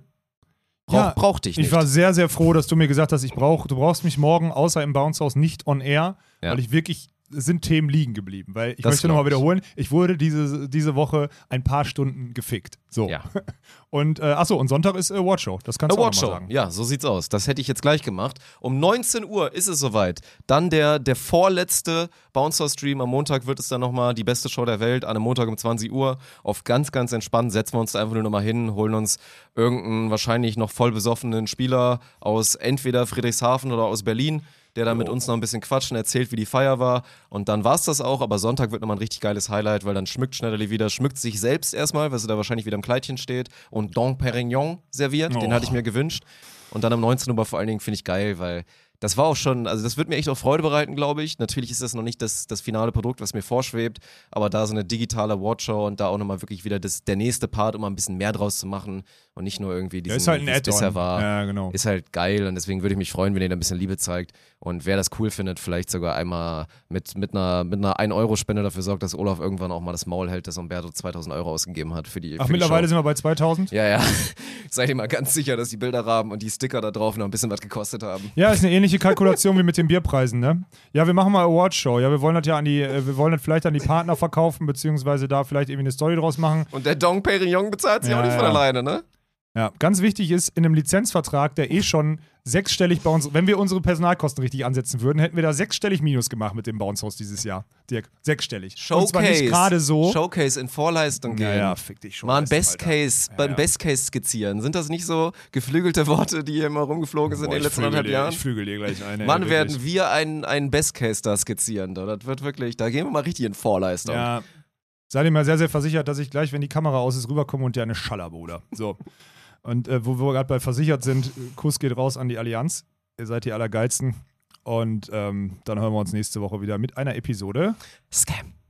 brauch, Ja, brauch dich nicht. Ich war sehr, sehr froh, dass du mir gesagt hast, ich brauch, du brauchst mich morgen außer im Bounce House nicht on air, Ja. weil ich wirklich sind Themen liegen geblieben. Weil ich Das möchte nochmal wiederholen, ich wurde diese, diese Woche ein paar Stunden gefickt. So. ja. [laughs] Und äh, achso, und Sonntag ist äh, Watchshow. Das kannst du auch Award noch mal sagen. Ja, so sieht's aus. Das hätte ich jetzt gleich gemacht. Um 19 Uhr ist es soweit. Dann der, der vorletzte Bouncer-Stream. Am Montag wird es dann nochmal die beste Show der Welt. An einem Montag um 20 Uhr. Auf ganz, ganz entspannt setzen wir uns da einfach nur nochmal hin, holen uns irgendeinen wahrscheinlich noch voll besoffenen Spieler aus entweder Friedrichshafen oder aus Berlin, der dann mit uns noch ein bisschen quatschen, erzählt, wie die Feier war. Und dann war's das auch. Aber Sonntag wird nochmal ein richtig geiles Highlight, weil dann schmückt Schneiderli wieder, schmückt sich selbst erstmal, weil sie da wahrscheinlich wieder im Kleidchen steht und Dom Perignon serviert. Den Oh. hatte ich mir gewünscht. Und dann am 19. Uhr vor allen Dingen finde ich geil, weil das war auch schon, also das wird mir echt auch Freude bereiten, glaube ich. Natürlich ist das noch nicht das, das finale Produkt, was mir vorschwebt, aber da so eine digitale Awardshow und da auch nochmal wirklich wieder das, der nächste Part, um mal ein bisschen mehr draus zu machen und nicht nur irgendwie Ja, diesen, ist halt ein bisher war. Ja, genau. Ist halt geil und deswegen würde ich mich freuen, wenn ihr da ein bisschen Liebe zeigt. Und wer das cool findet, vielleicht sogar einmal mit, mit einer, mit einer 1-Euro-Spende dafür sorgt, dass Olaf irgendwann auch mal das Maul hält, dass Umberto 2000 Euro ausgegeben hat für die Ach, für die mittlerweile Show. sind wir bei 2000? Ja, ja. [laughs] Seid ihr mal ganz sicher, dass die Bilderrahmen und die Sticker da drauf noch ein bisschen was gekostet haben. Ja, ist eine ähnliche Kalkulation wie mit den Bierpreisen, ne? Ja, wir machen mal Awardshow. Ja, wir wollen das ja an die, äh, wir wollen das vielleicht an die Partner verkaufen, beziehungsweise da vielleicht irgendwie eine Story draus machen. Und der Dong Perignon bezahlt sich Ja, auch nicht von alleine, ne? Ja, ganz wichtig ist, in einem Lizenzvertrag, der eh schon sechsstellig bei uns, wenn wir unsere Personalkosten richtig ansetzen würden, hätten wir da sechsstellig Minus gemacht mit dem Bounce House dieses Jahr. Dirk, sechsstellig. Und zwar nicht gerade so. Showcase in Vorleistung gehen. Naja, fick dich schon. Mal ein Alter. Best Case, beim ja. Best Case skizzieren. Sind das nicht so geflügelte Worte, die hier immer rumgeflogen sind Boah, in den letzten anderthalb Jahren? Ich flügel dir gleich eine. Wann werden wir einen, einen Best Case da skizzieren? Da? Das wird wirklich, da gehen wir mal richtig in Vorleistung. Ja. Sei dir mal sehr, sehr versichert, dass ich gleich, wenn die Kamera aus ist, rüberkomme und dir eine Schaller, Bruder. So. Und äh, wo wir gerade bei versichert sind, Kuss geht raus an die Allianz. Ihr seid die Allergeilsten. Und ähm, dann hören wir uns nächste Woche wieder mit einer Episode. Scam.